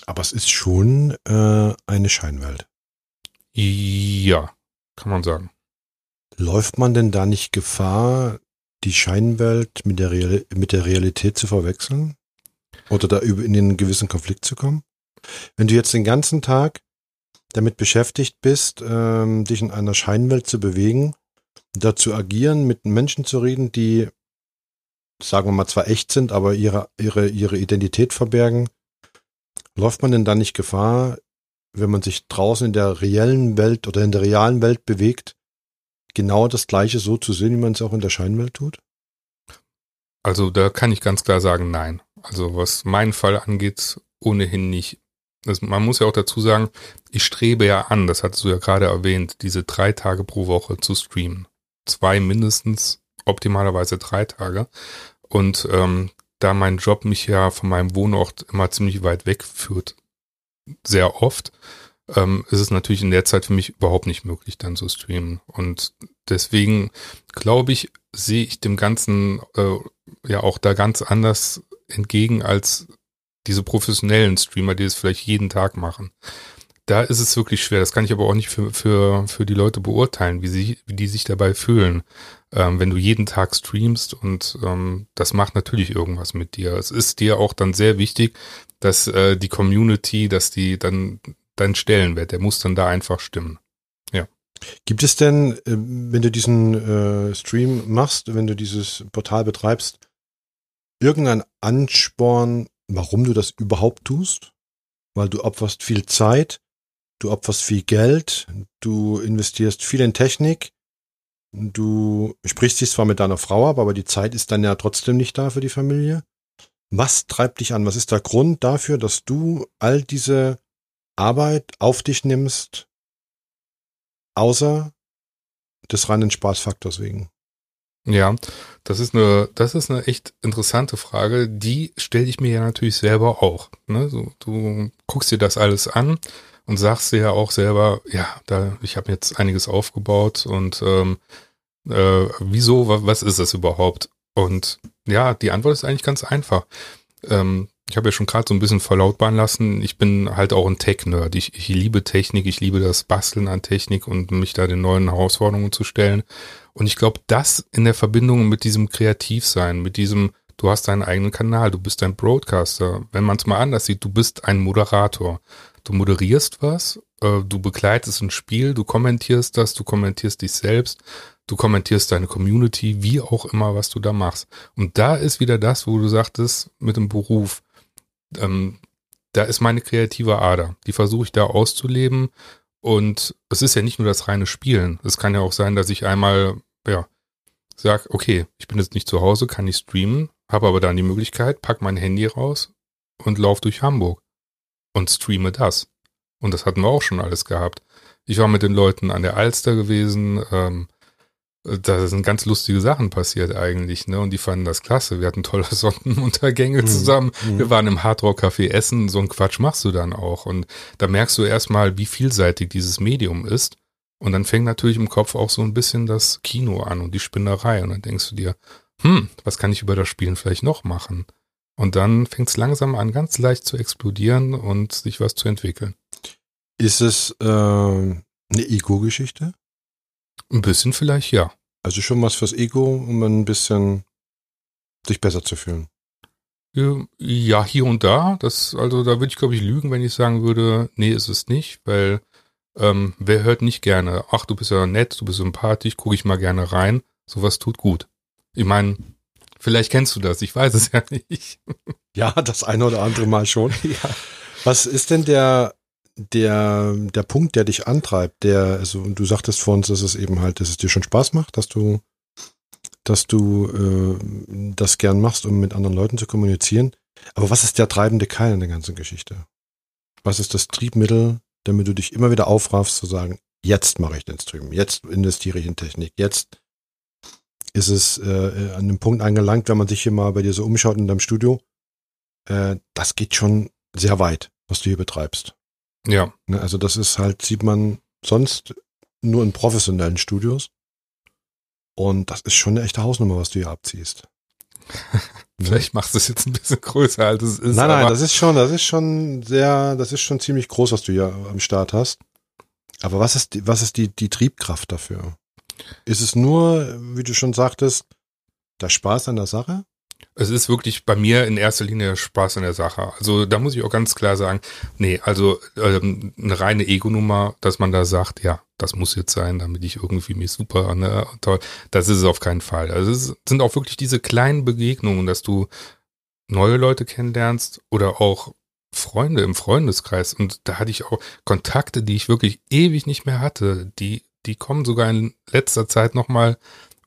Aber es ist schon äh, eine Scheinwelt. Ja, kann man sagen. Läuft man denn da nicht Gefahr, die Scheinwelt mit der, Real mit der Realität zu verwechseln? Oder da in einen gewissen Konflikt zu kommen? Wenn du jetzt den ganzen Tag damit beschäftigt bist, ähm, dich in einer Scheinwelt zu bewegen, da zu agieren, mit Menschen zu reden, die, sagen wir mal, zwar echt sind, aber ihre, ihre, ihre Identität verbergen, läuft man denn da nicht Gefahr, wenn man sich draußen in der reellen Welt oder in der realen Welt bewegt, genau das Gleiche so zu sehen, wie man es auch in der Scheinwelt tut? Also da kann ich ganz klar sagen, nein. Also was meinen Fall angeht, ohnehin nicht. Das, man muss ja auch dazu sagen, ich strebe ja an, das hattest du ja gerade erwähnt, diese drei Tage pro Woche zu streamen. Zwei mindestens, optimalerweise drei Tage. Und ähm, da mein Job mich ja von meinem Wohnort immer ziemlich weit wegführt, sehr oft, ähm, ist es natürlich in der Zeit für mich überhaupt nicht möglich, dann zu streamen. Und deswegen glaube ich, sehe ich dem Ganzen äh, ja auch da ganz anders entgegen als diese professionellen Streamer, die es vielleicht jeden Tag machen. Da ist es wirklich schwer. Das kann ich aber auch nicht für, für, für die Leute beurteilen, wie, sie, wie die sich dabei fühlen. Ähm, wenn du jeden Tag streamst und ähm, das macht natürlich irgendwas mit dir. Es ist dir auch dann sehr wichtig, dass äh, die Community, dass die dann dein Stellenwert, der muss dann da einfach stimmen. Ja. Gibt es denn, äh, wenn du diesen äh, Stream machst, wenn du dieses Portal betreibst, irgendein Ansporn, warum du das überhaupt tust? Weil du opferst viel Zeit, du opferst viel Geld, du investierst viel in Technik, du sprichst dich zwar mit deiner Frau ab, aber die Zeit ist dann ja trotzdem nicht da für die Familie. Was treibt dich an? Was ist der Grund dafür, dass du all diese Arbeit auf dich nimmst, außer des reinen Spaßfaktors wegen? Ja, das ist eine, das ist eine echt interessante Frage. Die stelle ich mir ja natürlich selber auch. Ne? So, du guckst dir das alles an und sagst dir ja auch selber, ja, da, ich habe jetzt einiges aufgebaut und ähm, äh, wieso, was ist das überhaupt? Und ja, die Antwort ist eigentlich ganz einfach. Ähm, ich habe ja schon gerade so ein bisschen verlautbaren lassen, ich bin halt auch ein Tech-Nerd. Ich, ich liebe Technik, ich liebe das Basteln an Technik und mich da den neuen Herausforderungen zu stellen. Und ich glaube, das in der Verbindung mit diesem Kreativsein, mit diesem, du hast deinen eigenen Kanal, du bist ein Broadcaster. Wenn man es mal anders sieht, du bist ein Moderator. Du moderierst was, äh, du begleitest ein Spiel, du kommentierst das, du kommentierst dich selbst, du kommentierst deine Community, wie auch immer, was du da machst. Und da ist wieder das, wo du sagtest, mit dem Beruf ähm, da ist meine kreative Ader. Die versuche ich da auszuleben. Und es ist ja nicht nur das reine Spielen. Es kann ja auch sein, dass ich einmal, ja, sag, okay, ich bin jetzt nicht zu Hause, kann nicht streamen, habe aber dann die Möglichkeit, pack mein Handy raus und lauf durch Hamburg und streame das. Und das hatten wir auch schon alles gehabt. Ich war mit den Leuten an der Alster gewesen, ähm, da sind ganz lustige Sachen passiert eigentlich, ne? Und die fanden das klasse. Wir hatten tolle Sonnenuntergänge mhm. zusammen. Mhm. Wir waren im Hardrock Café essen. So ein Quatsch machst du dann auch. Und da merkst du erstmal, wie vielseitig dieses Medium ist. Und dann fängt natürlich im Kopf auch so ein bisschen das Kino an und die Spinnerei. Und dann denkst du dir, hm, was kann ich über das Spielen vielleicht noch machen? Und dann fängt es langsam an, ganz leicht zu explodieren und sich was zu entwickeln. Ist es äh, eine Ego-Geschichte? Ein bisschen vielleicht, ja. Also schon was fürs Ego, um ein bisschen sich besser zu fühlen. Ja, hier und da. Das, also da würde ich, glaube ich, lügen, wenn ich sagen würde, nee, ist es nicht, weil ähm, wer hört nicht gerne, ach, du bist ja nett, du bist sympathisch, gucke ich mal gerne rein. Sowas tut gut. Ich meine, vielleicht kennst du das, ich weiß es ja nicht. Ja, das eine oder andere Mal schon. ja. Was ist denn der der, der Punkt, der dich antreibt, der, also du sagtest vor uns, dass es eben halt, dass es dir schon Spaß macht, dass du, dass du äh, das gern machst, um mit anderen Leuten zu kommunizieren. Aber was ist der treibende Keil in der ganzen Geschichte? Was ist das Triebmittel, damit du dich immer wieder aufraffst zu sagen, jetzt mache ich den Stream, jetzt investiere ich in Technik, jetzt ist es äh, an dem Punkt angelangt, wenn man sich hier mal bei dir so umschaut in deinem Studio, äh, das geht schon sehr weit, was du hier betreibst. Ja. Ne, also das ist halt, sieht man sonst nur in professionellen Studios. Und das ist schon eine echte Hausnummer, was du hier abziehst. Vielleicht machst du es jetzt ein bisschen größer, als es ist. nein, nein, das ist schon, das ist schon sehr, das ist schon ziemlich groß, was du hier am Start hast. Aber was ist, die, was ist die, die Triebkraft dafür? Ist es nur, wie du schon sagtest, der Spaß an der Sache? Es ist wirklich bei mir in erster Linie Spaß an der Sache. Also da muss ich auch ganz klar sagen, nee, also ähm, eine reine Ego-Nummer, dass man da sagt, ja, das muss jetzt sein, damit ich irgendwie mich super, ne, toll, das ist es auf keinen Fall. Also es sind auch wirklich diese kleinen Begegnungen, dass du neue Leute kennenlernst oder auch Freunde im Freundeskreis. Und da hatte ich auch Kontakte, die ich wirklich ewig nicht mehr hatte. Die, die kommen sogar in letzter Zeit nochmal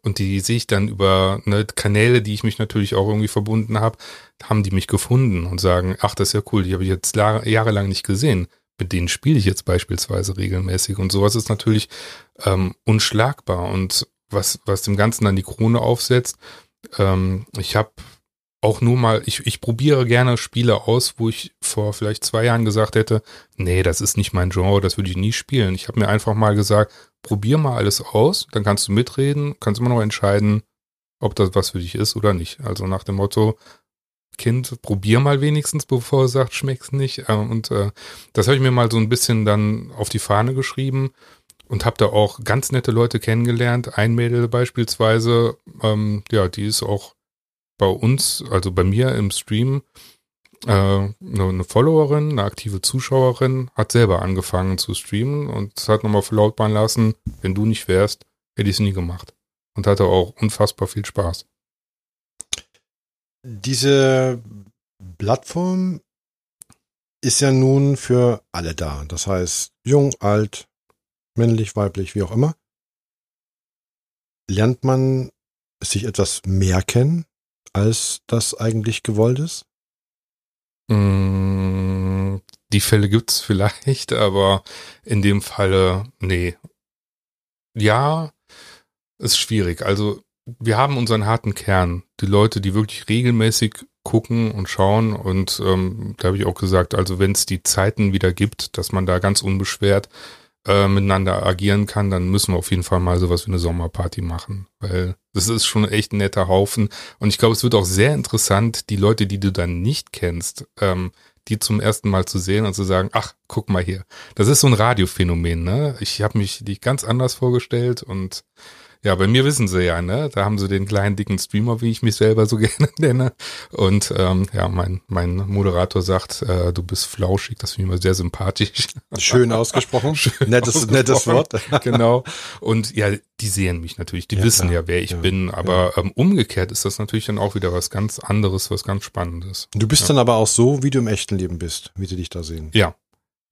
und die sehe ich dann über ne, Kanäle, die ich mich natürlich auch irgendwie verbunden habe, haben die mich gefunden und sagen, ach, das ist ja cool, die habe ich jetzt la- jahrelang nicht gesehen. Mit denen spiele ich jetzt beispielsweise regelmäßig und sowas ist natürlich ähm, unschlagbar und was, was dem Ganzen dann die Krone aufsetzt, ähm, ich habe auch nur mal, ich, ich probiere gerne Spiele aus, wo ich vor vielleicht zwei Jahren gesagt hätte, nee, das ist nicht mein Genre, das würde ich nie spielen. Ich habe mir einfach mal gesagt, probier mal alles aus, dann kannst du mitreden, kannst immer noch entscheiden, ob das was für dich ist oder nicht. Also nach dem Motto, Kind, probier mal wenigstens, bevor er sagt, schmeckt's nicht. Äh, Und äh, das habe ich mir mal so ein bisschen dann auf die Fahne geschrieben und habe da auch ganz nette Leute kennengelernt. Ein Mädel beispielsweise, ähm, ja, die ist auch bei uns, also bei mir im Stream, äh, eine, eine Followerin, eine aktive Zuschauerin, hat selber angefangen zu streamen und hat nochmal verlautbaren lassen, wenn du nicht wärst, hätte ich es nie gemacht. Und hatte auch unfassbar viel Spaß. Diese Plattform ist ja nun für alle da. Das heißt, jung, alt, männlich, weiblich, wie auch immer. Lernt man sich etwas mehr kennen, als das eigentlich gewollt ist? Mm, Die Fälle gibt's vielleicht, aber in dem Falle, nee. Ja, ist schwierig. Also wir haben unseren harten Kern. Die Leute, die wirklich regelmäßig gucken und schauen. Und ähm, da habe ich auch gesagt, also wenn es die Zeiten wieder gibt, dass man da ganz unbeschwert äh, miteinander agieren kann, dann müssen wir auf jeden Fall mal sowas wie eine Sommerparty machen. Weil das ist schon echt ein netter Haufen. Und ich glaube, es wird auch sehr interessant, die Leute, die du dann nicht kennst, ähm, die zum ersten Mal zu sehen und zu sagen, ach, guck mal hier. Das ist so ein Radiophänomen, ne? Ich habe mich die ganz anders vorgestellt und ja, bei mir wissen sie ja, ne? Da haben sie den kleinen dicken Streamer, wie ich mich selber so gerne nenne. Und ähm, ja, mein, mein Moderator sagt, äh, du bist flauschig, das finde ich immer sehr sympathisch. Schön ausgesprochen. Schön nettes, ausgesprochen. nettes Wort. genau. Und ja, die sehen mich natürlich, die Ja, wissen klar. ja, wer ich Ja, bin. Aber ähm, umgekehrt ist das natürlich dann auch wieder was ganz anderes, was ganz Spannendes. Du bist Ja. dann aber auch so, wie du im echten Leben bist, wie sie dich da sehen. Ja.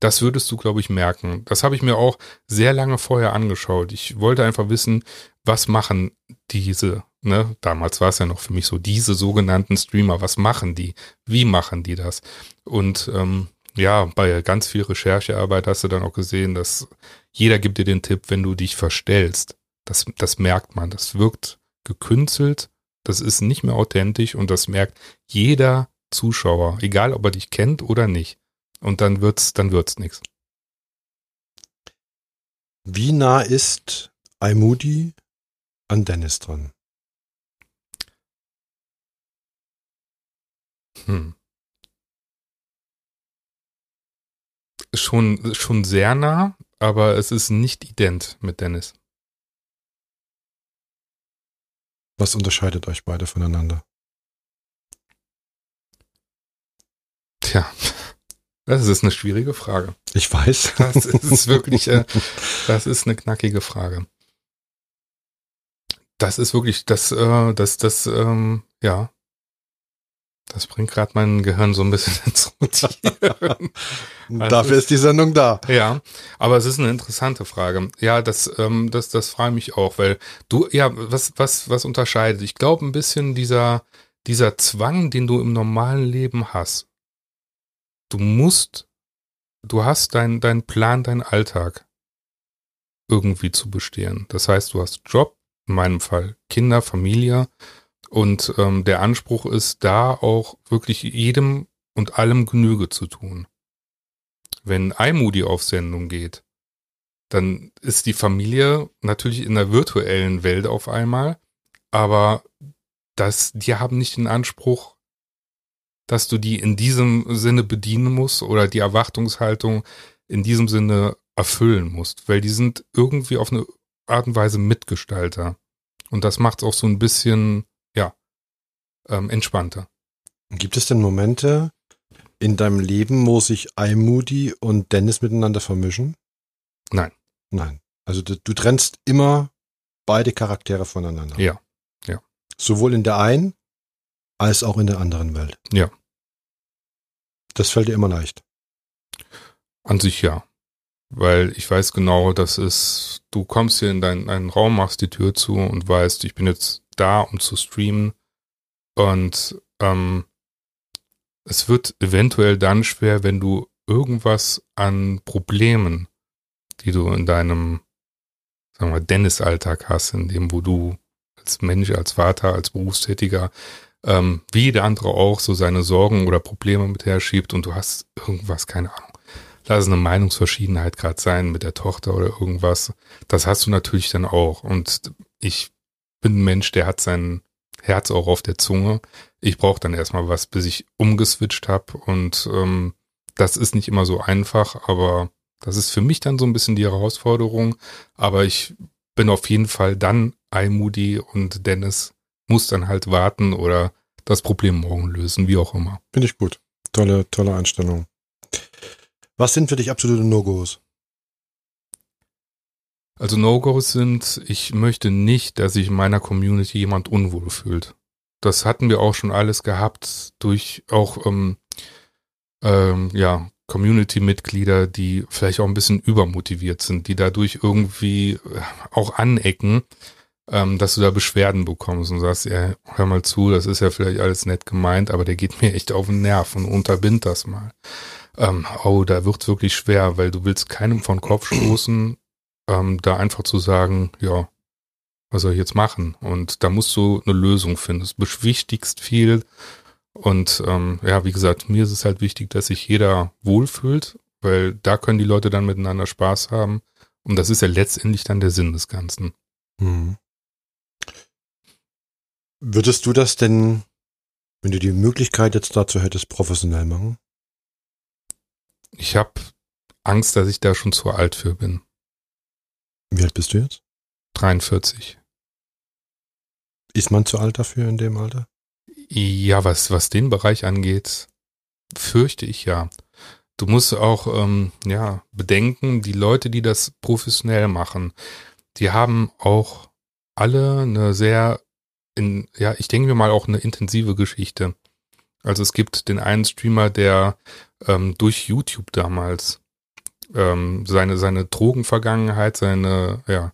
Das würdest du, glaube ich, merken. Das habe ich mir auch sehr lange vorher angeschaut. Ich wollte einfach wissen, was machen diese, ne, damals war es ja noch für mich so, diese sogenannten Streamer, was machen die? Wie machen die das? Und ähm, ja, bei ganz viel Recherchearbeit hast du dann auch gesehen, dass jeder gibt dir den Tipp, wenn du dich verstellst. Das, das merkt man. Das wirkt gekünstelt. Das ist nicht mehr authentisch und das merkt jeder Zuschauer, egal ob er dich kennt oder nicht. Und dann wird's, dann wird's nix. Wie nah ist iMoody an Dennis dran? Hm. Schon, schon sehr nah, aber es ist nicht ident mit Dennis. Was unterscheidet euch beide voneinander? Tja, das ist eine schwierige Frage. Ich weiß. Das ist wirklich, äh, das ist eine knackige Frage. Das ist wirklich, das, äh, das, das, ähm, ja. Das bringt gerade mein Gehirn so ein bisschen ins Rotieren. Dafür ist die Sendung da. Ja, aber es ist eine interessante Frage. Ja, das, ähm, das, das frage ich mich auch, weil du, ja, was, was, was unterscheidet? Ich glaube ein bisschen dieser, dieser Zwang, den du im normalen Leben hast. Du musst, du hast deinen dein Plan, deinen Alltag irgendwie zu bestehen. Das heißt, du hast Job, in meinem Fall Kinder, Familie. Und ähm, der Anspruch ist da auch wirklich jedem und allem Genüge zu tun. Wenn iMoody auf Sendung geht, dann ist die Familie natürlich in der virtuellen Welt auf einmal, aber das, die haben nicht den Anspruch, dass du die in diesem Sinne bedienen musst oder die Erwartungshaltung in diesem Sinne erfüllen musst, weil die sind irgendwie auf eine Art und Weise Mitgestalter. Und das macht es auch so ein bisschen, ja, ähm, entspannter. Gibt es denn Momente in deinem Leben, wo sich iMoody und Dennis miteinander vermischen? Nein. Nein. Also du, du trennst immer beide Charaktere voneinander. Ja. Ja. Sowohl in der einen als auch in der anderen Welt. Ja. Das fällt dir immer leicht. An sich ja. Weil ich weiß genau, dass es, du kommst hier in deinen, deinen Raum, machst die Tür zu und weißt, ich bin jetzt da, um zu streamen. Und ähm, es wird eventuell dann schwer, wenn du irgendwas an Problemen, die du in deinem, sagen wir, Dennis-Alltag hast, in dem, wo du als Mensch, als Vater, als Berufstätiger, ähm, wie der andere auch so seine Sorgen oder Probleme mit her schiebt und du hast irgendwas, keine Ahnung lass es eine Meinungsverschiedenheit gerade sein mit der Tochter oder irgendwas. Das hast du natürlich dann auch. Und ich bin ein Mensch, der hat sein Herz auch auf der Zunge. Ich brauche dann erstmal was, bis ich umgeswitcht habe. Und ähm, das ist nicht immer so einfach, aber das ist für mich dann so ein bisschen die Herausforderung. Aber ich bin auf jeden Fall dann iMoody und Dennis muss dann halt warten oder das Problem morgen lösen, wie auch immer. Finde ich gut. Tolle, tolle Einstellung. Was sind für dich absolute No-Gos? Also No-Gos sind, ich möchte nicht, dass sich in meiner Community jemand unwohl fühlt. Das hatten wir auch schon alles gehabt durch auch ähm, ähm, ja Community-Mitglieder, die vielleicht auch ein bisschen übermotiviert sind, die dadurch irgendwie äh, auch anecken, ähm, dass du da Beschwerden bekommst und sagst, ja, hör mal zu, das ist ja vielleicht alles nett gemeint, aber der geht mir echt auf den Nerv und unterbind das mal ähm, oh, da wird's wirklich schwer, weil du willst keinem von Kopf stoßen, ähm, da einfach zu sagen, ja, was soll ich jetzt machen? Und da musst du eine Lösung finden. Es beschwichtigst viel. Und ähm, ja, wie gesagt, mir ist es halt wichtig, dass sich jeder wohlfühlt, weil da können die Leute dann miteinander Spaß haben. Und das ist ja letztendlich dann der Sinn des Ganzen. Hm. Würdest du das denn, wenn du die Möglichkeit jetzt dazu hättest, professionell machen? Ich habe Angst, dass ich da schon zu alt für bin. Wie alt bist du jetzt? 43. Ist man zu alt dafür in dem Alter? Ja, was, was den Bereich angeht, fürchte ich ja. Du musst auch ähm, ja bedenken, die Leute, die das professionell machen, die haben auch alle eine sehr, in, ja, ich denke mir mal auch eine intensive Geschichte. Also es gibt den einen Streamer, der ähm, durch YouTube damals ähm, seine, seine Drogenvergangenheit, seine ja,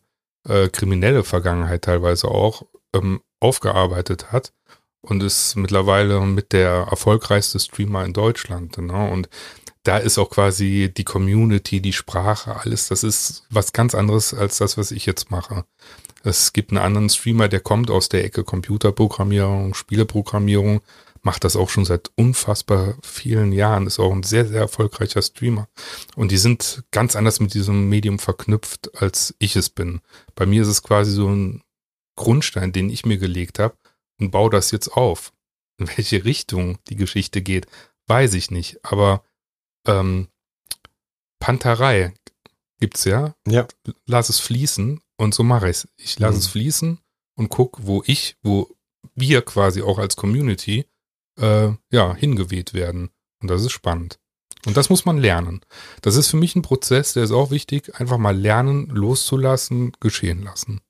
äh, kriminelle Vergangenheit teilweise auch ähm, aufgearbeitet hat und ist mittlerweile mit der erfolgreichste Streamer in Deutschland. Ne? Und da ist auch quasi die Community, die Sprache, alles, das ist was ganz anderes als das, was ich jetzt mache. Es gibt einen anderen Streamer, der kommt aus der Ecke Computerprogrammierung, Spieleprogrammierung macht das auch schon seit unfassbar vielen Jahren, ist auch ein sehr, sehr erfolgreicher Streamer. Und die sind ganz anders mit diesem Medium verknüpft, als ich es bin. Bei mir ist es quasi so ein Grundstein, den ich mir gelegt habe und baue das jetzt auf. In welche Richtung die Geschichte geht, weiß ich nicht. Aber ähm, Panterei gibt's ja. Ja. Lass es fließen und so mache ich's. Ich lasse mhm. es fließen und guck, wo ich, wo wir quasi auch als Community äh, ja, hingeweht werden. Und das ist spannend. Und das muss man lernen. Das ist für mich ein Prozess, der ist auch wichtig. Einfach mal lernen, loszulassen, geschehen lassen.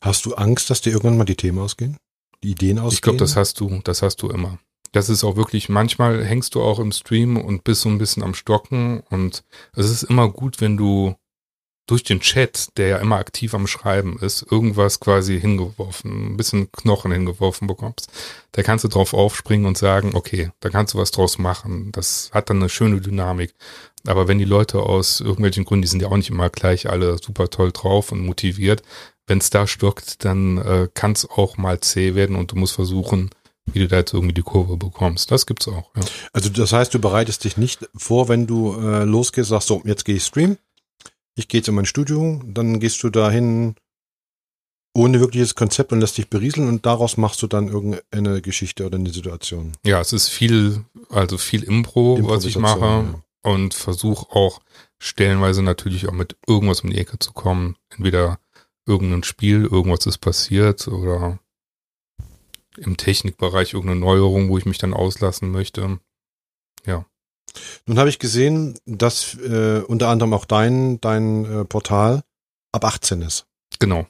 Hast du Angst, dass dir irgendwann mal die Themen ausgehen? Die Ideen ausgehen? Ich glaube, das hast du, das hast du immer. Das ist auch wirklich, manchmal hängst du auch im Stream und bist so ein bisschen am Stocken und es ist immer gut, wenn du durch den Chat, der ja immer aktiv am Schreiben ist, irgendwas quasi hingeworfen, ein bisschen Knochen hingeworfen bekommst, da kannst du drauf aufspringen und sagen, okay, da kannst du was draus machen. Das hat dann eine schöne Dynamik. Aber wenn die Leute aus irgendwelchen Gründen, die sind ja auch nicht immer gleich alle super toll drauf und motiviert, wenn es da stockt, dann äh, kann es auch mal zäh werden und du musst versuchen, wie du da jetzt irgendwie die Kurve bekommst. Das gibt's auch. Ja. Also das heißt, du bereitest dich nicht vor, wenn du äh, losgehst, sagst so, jetzt gehe ich streamen, ich gehe jetzt in mein Studio, dann gehst du dahin ohne wirkliches Konzept und lässt dich berieseln und daraus machst du dann irgendeine Geschichte oder eine Situation. Ja, es ist viel, also viel Impro, was ich mache ja. und versuche auch stellenweise natürlich auch mit irgendwas um die Ecke zu kommen. Entweder irgendein Spiel, irgendwas ist passiert oder im Technikbereich irgendeine Neuerung, wo ich mich dann auslassen möchte. Ja. Nun habe ich gesehen, dass äh, unter anderem auch dein, dein äh, Portal ab 18 ist. Genau.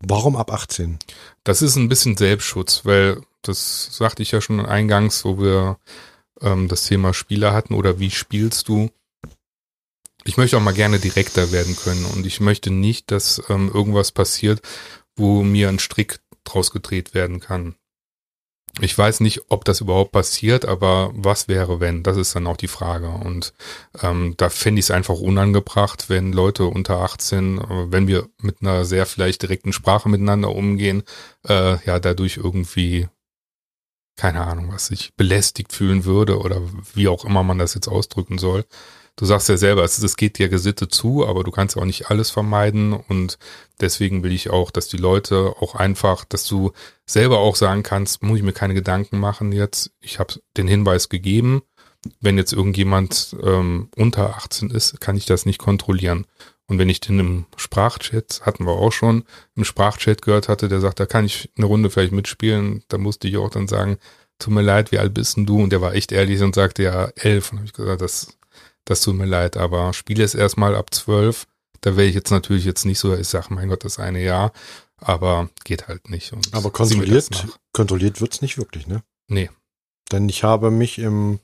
Warum ab 18? Das ist ein bisschen Selbstschutz, weil das sagte ich ja schon eingangs, wo wir ähm, das Thema Spieler hatten oder wie spielst du. Ich möchte auch mal gerne direkter werden können und ich möchte nicht, dass ähm, irgendwas passiert, wo mir ein Strick draus gedreht werden kann. Ich weiß nicht, ob das überhaupt passiert, aber was wäre, wenn? Das ist dann auch die Frage. Und ähm, da fände ich es einfach unangebracht, wenn Leute unter 18, äh, wenn wir mit einer sehr vielleicht direkten Sprache miteinander umgehen, äh, ja, dadurch irgendwie, keine Ahnung, was sich belästigt fühlen würde oder wie auch immer man das jetzt ausdrücken soll du sagst ja selber, es, es geht dir Gesitte zu, aber du kannst auch nicht alles vermeiden und deswegen will ich auch, dass die Leute auch einfach, dass du selber auch sagen kannst, muss ich mir keine Gedanken machen jetzt, ich habe den Hinweis gegeben, wenn jetzt irgendjemand ähm, unter 18 ist, kann ich das nicht kontrollieren. Und wenn ich den im Sprachchat, hatten wir auch schon, im Sprachchat gehört hatte, der sagt, da kann ich eine Runde vielleicht mitspielen, da musste ich auch dann sagen, tut mir leid, wie alt bist denn du? Und der war echt ehrlich und sagte, ja, elf. Und habe ich gesagt, das das tut mir leid, aber spiele es erstmal ab zwölf. Da wäre ich jetzt natürlich jetzt nicht so, ich sage, mein Gott, das eine Jahr, aber geht halt nicht. Aber kontrolliert, kontrolliert wird's nicht wirklich, ne? Nee. Denn ich habe mich im,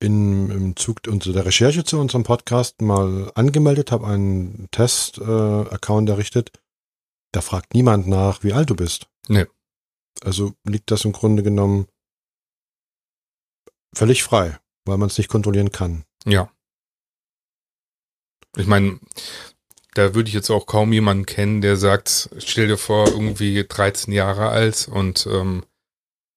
in, im Zug der Recherche zu unserem Podcast mal angemeldet, habe einen Test-Account äh, errichtet. Da fragt niemand nach, wie alt du bist. Nee. Also liegt das im Grunde genommen völlig frei, weil man es nicht kontrollieren kann. Ja. Ich meine, da würde ich jetzt auch kaum jemanden kennen, der sagt, stell dir vor, irgendwie 13 Jahre alt und ähm,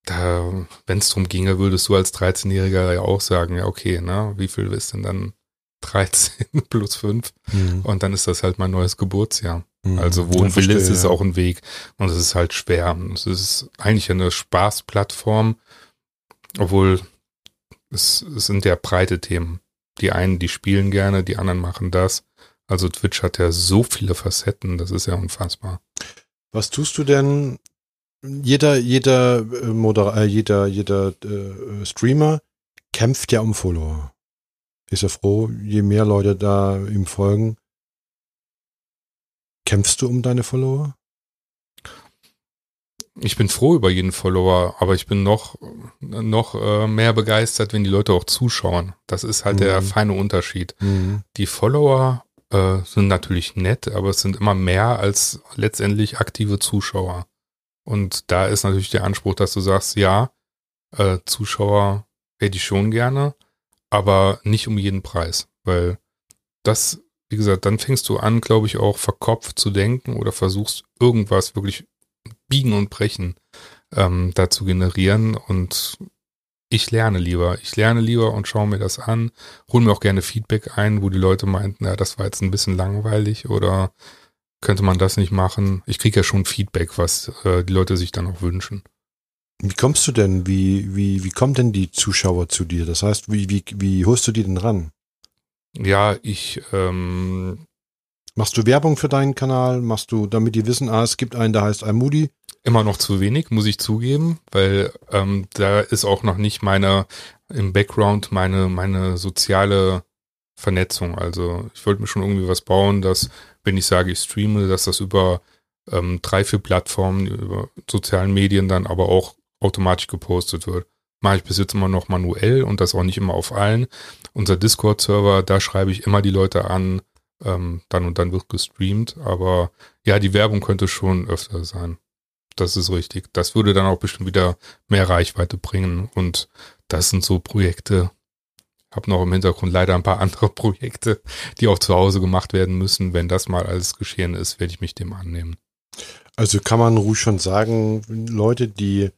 da, wenn es darum ginge, würdest du als 13-Jähriger ja auch sagen, ja, okay, ne, wie viel ist denn dann 13 plus 5? Mhm. Und dann ist das halt mein neues Geburtsjahr. Mhm. Also wo ein Wille ist, ist auch ein Weg. Und es ist halt schwer. Es ist eigentlich eine Spaßplattform, obwohl es, es sind ja breite Themen. Die einen, die spielen gerne, die anderen machen das. Also Twitch hat ja so viele Facetten, das ist ja unfassbar. Was tust du denn? Jeder, jeder äh, Moder äh, jeder, jeder äh, Streamer kämpft ja um Follower. Ist er froh, je mehr Leute da ihm folgen. Kämpfst du um deine Follower? Ich bin froh über jeden Follower, aber ich bin noch, noch äh, mehr begeistert, wenn die Leute auch zuschauen. Das ist halt mhm. der feine Unterschied. Mhm. Die Follower äh, sind natürlich nett, aber es sind immer mehr als letztendlich aktive Zuschauer. Und da ist natürlich der Anspruch, dass du sagst, ja, äh, Zuschauer hätte ich schon gerne, aber nicht um jeden Preis, weil das, wie gesagt, dann fängst du an, glaube ich, auch verkopft zu denken oder versuchst irgendwas wirklich Biegen und Brechen ähm, da zu generieren. Und ich lerne lieber. Ich lerne lieber und schaue mir das an. Hole mir auch gerne Feedback ein, wo die Leute meinten, ja, das war jetzt ein bisschen langweilig oder könnte man das nicht machen. Ich kriege ja schon Feedback, was äh, die Leute sich dann auch wünschen. Wie kommst du denn? Wie, wie, wie kommen denn die Zuschauer zu dir? Das heißt, wie, wie, wie holst du die denn ran? Ja, ich ähm, Machst du Werbung für deinen Kanal? Machst du, damit die wissen, ah, es gibt einen, der heißt iMoody? Immer noch zu wenig, muss ich zugeben, weil ähm, da ist auch noch nicht meine im Background meine meine soziale Vernetzung. Also ich wollte mir schon irgendwie was bauen, dass wenn ich sage, ich streame, dass das über ähm, drei, vier Plattformen, über sozialen Medien dann aber auch automatisch gepostet wird. Mache ich bis jetzt immer noch manuell und das auch nicht immer auf allen. Unser Discord-Server, da schreibe ich immer die Leute an, ähm, dann und dann wird gestreamt. Aber ja, die Werbung könnte schon öfter sein. Das ist richtig. Das würde dann auch bestimmt wieder mehr Reichweite bringen. Und das sind so Projekte, Habe noch im Hintergrund leider ein paar andere Projekte, die auch zu Hause gemacht werden müssen. Wenn das mal alles geschehen ist, werde ich mich dem annehmen. Also kann man ruhig schon sagen, Leute, die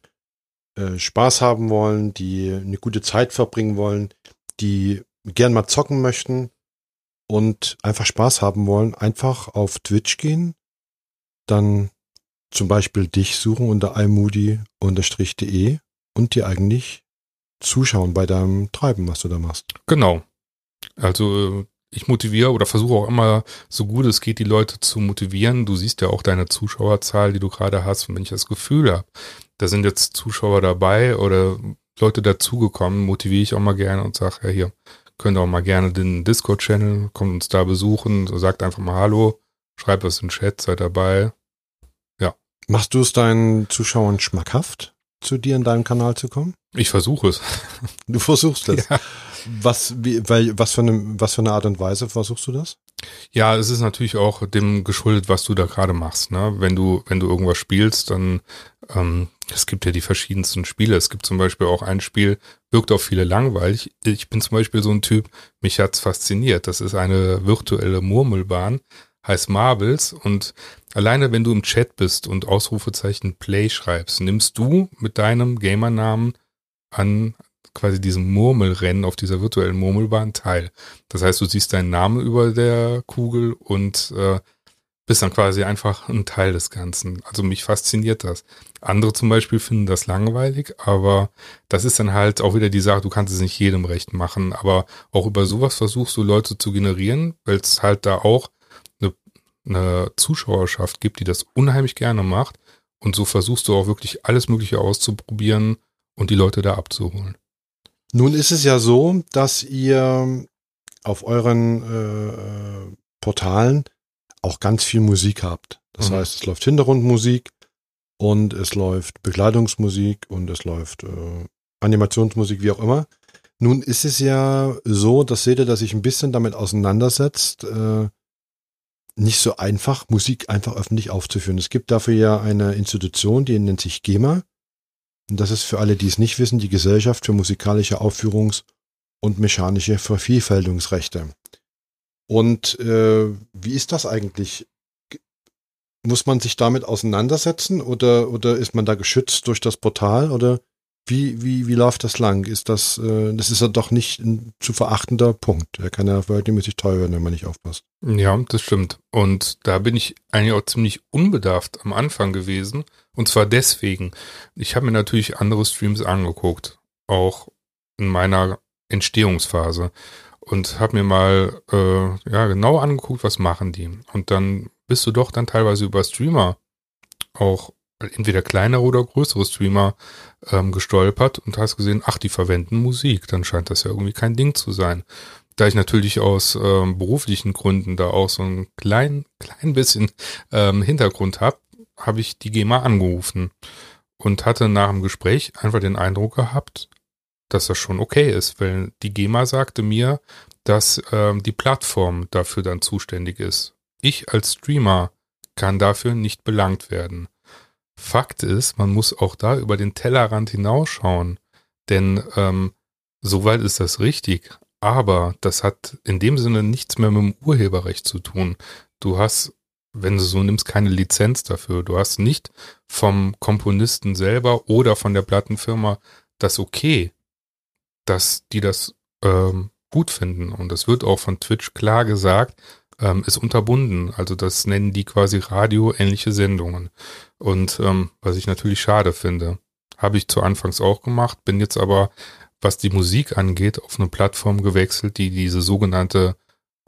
äh, Spaß haben wollen, die eine gute Zeit verbringen wollen, die gern mal zocken möchten und einfach Spaß haben wollen, einfach auf Twitch gehen, dann zum Beispiel dich suchen unter iMoody-de und dir eigentlich zuschauen bei deinem Treiben, was du da machst. Genau. Also ich motiviere oder versuche auch immer, so gut es geht, die Leute zu motivieren. Du siehst ja auch deine Zuschauerzahl, die du gerade hast. Und wenn ich das Gefühl habe, da sind jetzt Zuschauer dabei oder Leute dazugekommen, motiviere ich auch mal gerne und sage, ja hier, könnt auch mal gerne den Discord-Channel, kommt uns da besuchen, sagt einfach mal Hallo, schreibt was in den Chat, seid dabei. Ja. Machst du es deinen Zuschauern schmackhaft, zu dir in deinem Kanal zu kommen? Ich versuche es. Du versuchst es. Ja. Was, wie, weil, was für eine, was für eine Art und Weise versuchst du das? Ja, es ist natürlich auch dem geschuldet, was du da gerade machst. Ne? Wenn du, wenn du irgendwas spielst, dann ähm, es gibt ja die verschiedensten Spiele. Es gibt zum Beispiel auch ein Spiel, wirkt auf viele langweilig. Ich bin zum Beispiel so ein Typ, mich hat's fasziniert. Das ist eine virtuelle Murmelbahn, heißt Marbles und alleine wenn du im Chat bist und Ausrufezeichen Play schreibst, nimmst du mit deinem Gamernamen an quasi diesem Murmelrennen auf dieser virtuellen Murmelbahn teil. Das heißt, du siehst deinen Namen über der Kugel und äh, bist dann quasi einfach ein Teil des Ganzen. Also mich fasziniert das. Andere zum Beispiel finden das langweilig, aber das ist dann halt auch wieder die Sache, du kannst es nicht jedem recht machen, aber auch über sowas versuchst du Leute zu generieren, weil es halt da auch eine, eine Zuschauerschaft gibt, die das unheimlich gerne macht und so versuchst du auch wirklich alles Mögliche auszuprobieren und die Leute da abzuholen. Nun ist es ja so, dass ihr auf euren äh, Portalen auch ganz viel Musik habt. Das mhm. heißt, es läuft Hintergrundmusik und es läuft Bekleidungsmusik und es läuft äh, Animationsmusik, wie auch immer. Nun ist es ja so, dass seht ihr, dass sich ein bisschen damit auseinandersetzt, äh, nicht so einfach, Musik einfach öffentlich aufzuführen. Es gibt dafür ja eine Institution, die nennt sich GEMA. Und das ist für alle, die es nicht wissen, die Gesellschaft für musikalische Aufführungs- und mechanische Vervielfältungsrechte. Und äh, wie ist das eigentlich? Muss man sich damit auseinandersetzen oder, oder ist man da geschützt durch das Portal oder wie, wie, wie läuft das lang? Ist das, äh, das ist ja doch nicht ein zu verachtender Punkt. Er kann ja verhältnismäßig teuer werden, wenn man nicht aufpasst. Ja, das stimmt. Und da bin ich eigentlich auch ziemlich unbedarft am Anfang gewesen. Und zwar deswegen. Ich habe mir natürlich andere Streams angeguckt. Auch in meiner Entstehungsphase und habe mir mal äh, ja genau angeguckt, was machen die. Und dann bist du doch dann teilweise über Streamer auch entweder kleinere oder größere Streamer ähm, gestolpert und hast gesehen, ach, die verwenden Musik, dann scheint das ja irgendwie kein Ding zu sein. Da ich natürlich aus ähm, beruflichen Gründen da auch so ein klein, klein bisschen ähm, Hintergrund habe, habe ich die GEMA angerufen und hatte nach dem Gespräch einfach den Eindruck gehabt, dass das schon okay ist, weil die GEMA sagte mir, dass ähm, die Plattform dafür dann zuständig ist. Ich als Streamer kann dafür nicht belangt werden. Fakt ist, man muss auch da über den Tellerrand hinausschauen, denn ähm, soweit ist das richtig, aber das hat in dem Sinne nichts mehr mit dem Urheberrecht zu tun. Du hast, wenn du so nimmst, keine Lizenz dafür. Du hast nicht vom Komponisten selber oder von der Plattenfirma das Okay, dass die das ähm, gut finden. Und das wird auch von Twitch klar gesagt, ähm, ist unterbunden. Also das nennen die quasi radioähnliche Sendungen. Und ähm, was ich natürlich schade finde, habe ich zu Anfangs auch gemacht, bin jetzt aber, was die Musik angeht, auf eine Plattform gewechselt, die diese sogenannte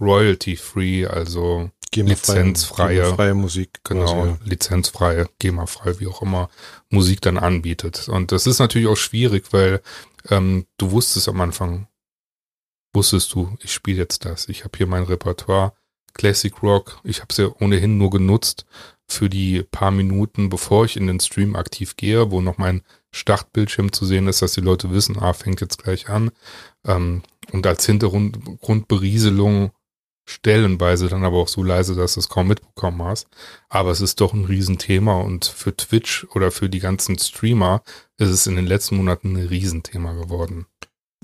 Royalty-Free, also lizenzfreie freie Musik, genau, quasi, ja. lizenzfreie, GEMA-frei, wie auch immer, Musik dann anbietet. Und das ist natürlich auch schwierig, weil ähm, du wusstest am Anfang, wusstest du, ich spiele jetzt das. Ich habe hier mein Repertoire, Classic Rock. Ich habe es ja ohnehin nur genutzt für die paar Minuten, bevor ich in den Stream aktiv gehe, wo noch mein Startbildschirm zu sehen ist, dass die Leute wissen, ah, fängt jetzt gleich an. Ähm, und als Hintergrundberieselung stellenweise dann aber auch so leise, dass du es kaum mitbekommen hast. Aber es ist doch ein Riesenthema und für Twitch oder für die ganzen Streamer ist es in den letzten Monaten ein Riesenthema geworden.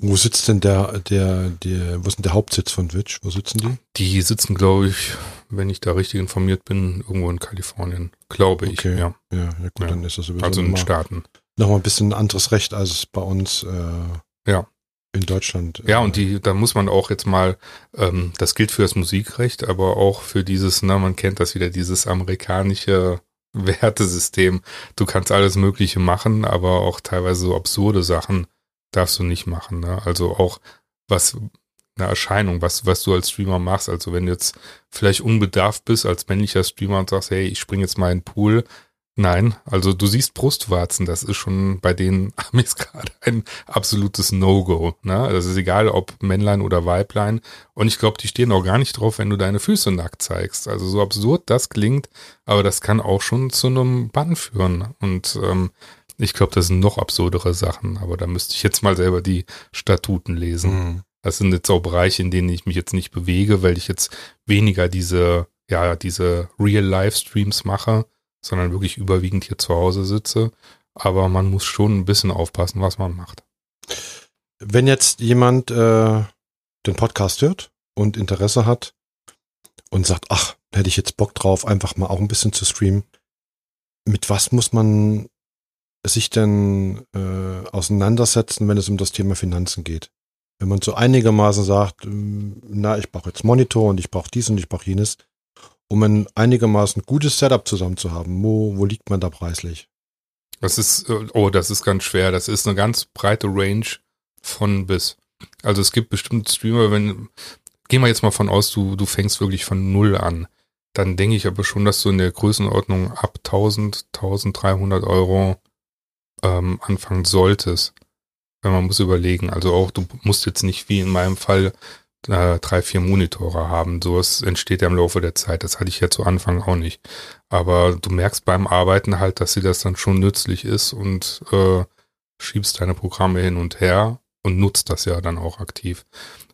Wo sitzt denn der, der, der, wo ist denn der Hauptsitz von Twitch? Wo sitzen die? Die sitzen, glaube ich, wenn ich da richtig informiert bin, irgendwo in Kalifornien. Glaube ich, Okay. ja. Ja, ja gut, Ja. dann ist das sowieso Also in den nochmal Staaten. noch mal ein bisschen anderes Recht als bei uns äh, Ja. In Deutschland. Ja, Äh, und die, da muss man auch jetzt mal, ähm, das gilt für das Musikrecht, aber auch für dieses, na, man kennt das wieder, dieses amerikanische Wertesystem. Du kannst alles Mögliche machen, aber auch teilweise so absurde Sachen darfst du nicht machen. Ne? Also auch was eine Erscheinung, was, was du als Streamer machst. Also wenn du jetzt vielleicht unbedarft bist als männlicher Streamer und sagst, hey, ich springe jetzt mal in den Pool. Nein, also du siehst Brustwarzen, das ist schon bei den Amis gerade ein absolutes No-Go. Ne? Das ist egal, ob Männlein oder Weiblein. Und ich glaube, die stehen auch gar nicht drauf, wenn du deine Füße nackt zeigst. Also so absurd das klingt, aber das kann auch schon zu einem Bann führen. Und ähm, ich glaube, das sind noch absurdere Sachen, aber da müsste ich jetzt mal selber die Statuten lesen. Mhm. Das sind jetzt auch Bereiche, in denen ich mich jetzt nicht bewege, weil ich jetzt weniger diese, ja, diese Real-Life-Streams mache, sondern wirklich überwiegend hier zu Hause sitze. Aber man muss schon ein bisschen aufpassen, was man macht. Wenn jetzt jemand äh, den Podcast hört und Interesse hat und sagt, ach, hätte ich jetzt Bock drauf, einfach mal auch ein bisschen zu streamen, mit was muss man sich denn äh, auseinandersetzen, wenn es um das Thema Finanzen geht? Wenn man so einigermaßen sagt, ähm, na, ich brauche jetzt Monitor und ich brauche dies und ich brauche jenes, um ein einigermaßen gutes Setup zusammen zu haben, wo, wo liegt man da preislich? Das ist, äh, oh, das ist ganz schwer. Das ist eine ganz breite Range von bis. Also es gibt bestimmt Streamer, wenn, gehen wir jetzt mal von aus, du, du fängst wirklich von Null an. Dann denke ich aber schon, dass du in der Größenordnung ab 1000, 1300 Euro ähm, anfangen solltest. Wenn man muss überlegen. Also auch, du musst jetzt nicht wie in meinem Fall äh, drei, vier Monitore haben. Sowas entsteht ja im Laufe der Zeit. Das hatte ich ja zu Anfang auch nicht. Aber du merkst beim Arbeiten halt, dass dir das dann schon nützlich ist und äh, schiebst deine Programme hin und her und nutzt das ja dann auch aktiv.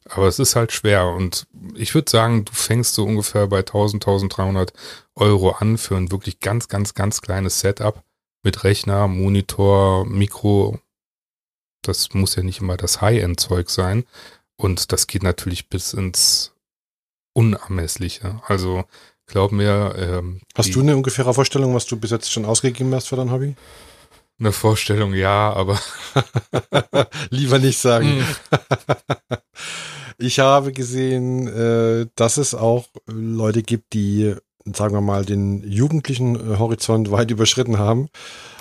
Aber es ist halt schwer und ich würde sagen, du fängst so ungefähr bei 1000, 1300 Euro an für ein wirklich ganz, ganz, ganz kleines Setup mit Rechner, Monitor, Mikro. Das muss ja nicht immer das High-End-Zeug sein. Und das geht natürlich bis ins Unermessliche. Also glaub mir. Ähm, Hast du eine ungefähre Vorstellung, was du bis jetzt schon ausgegeben hast für dein Hobby? eine Vorstellung? Ja, aber Lieber nicht sagen. Mm, Ich habe gesehen, äh, dass es auch Leute gibt, die, sagen wir mal, den jugendlichen äh, Horizont weit überschritten haben.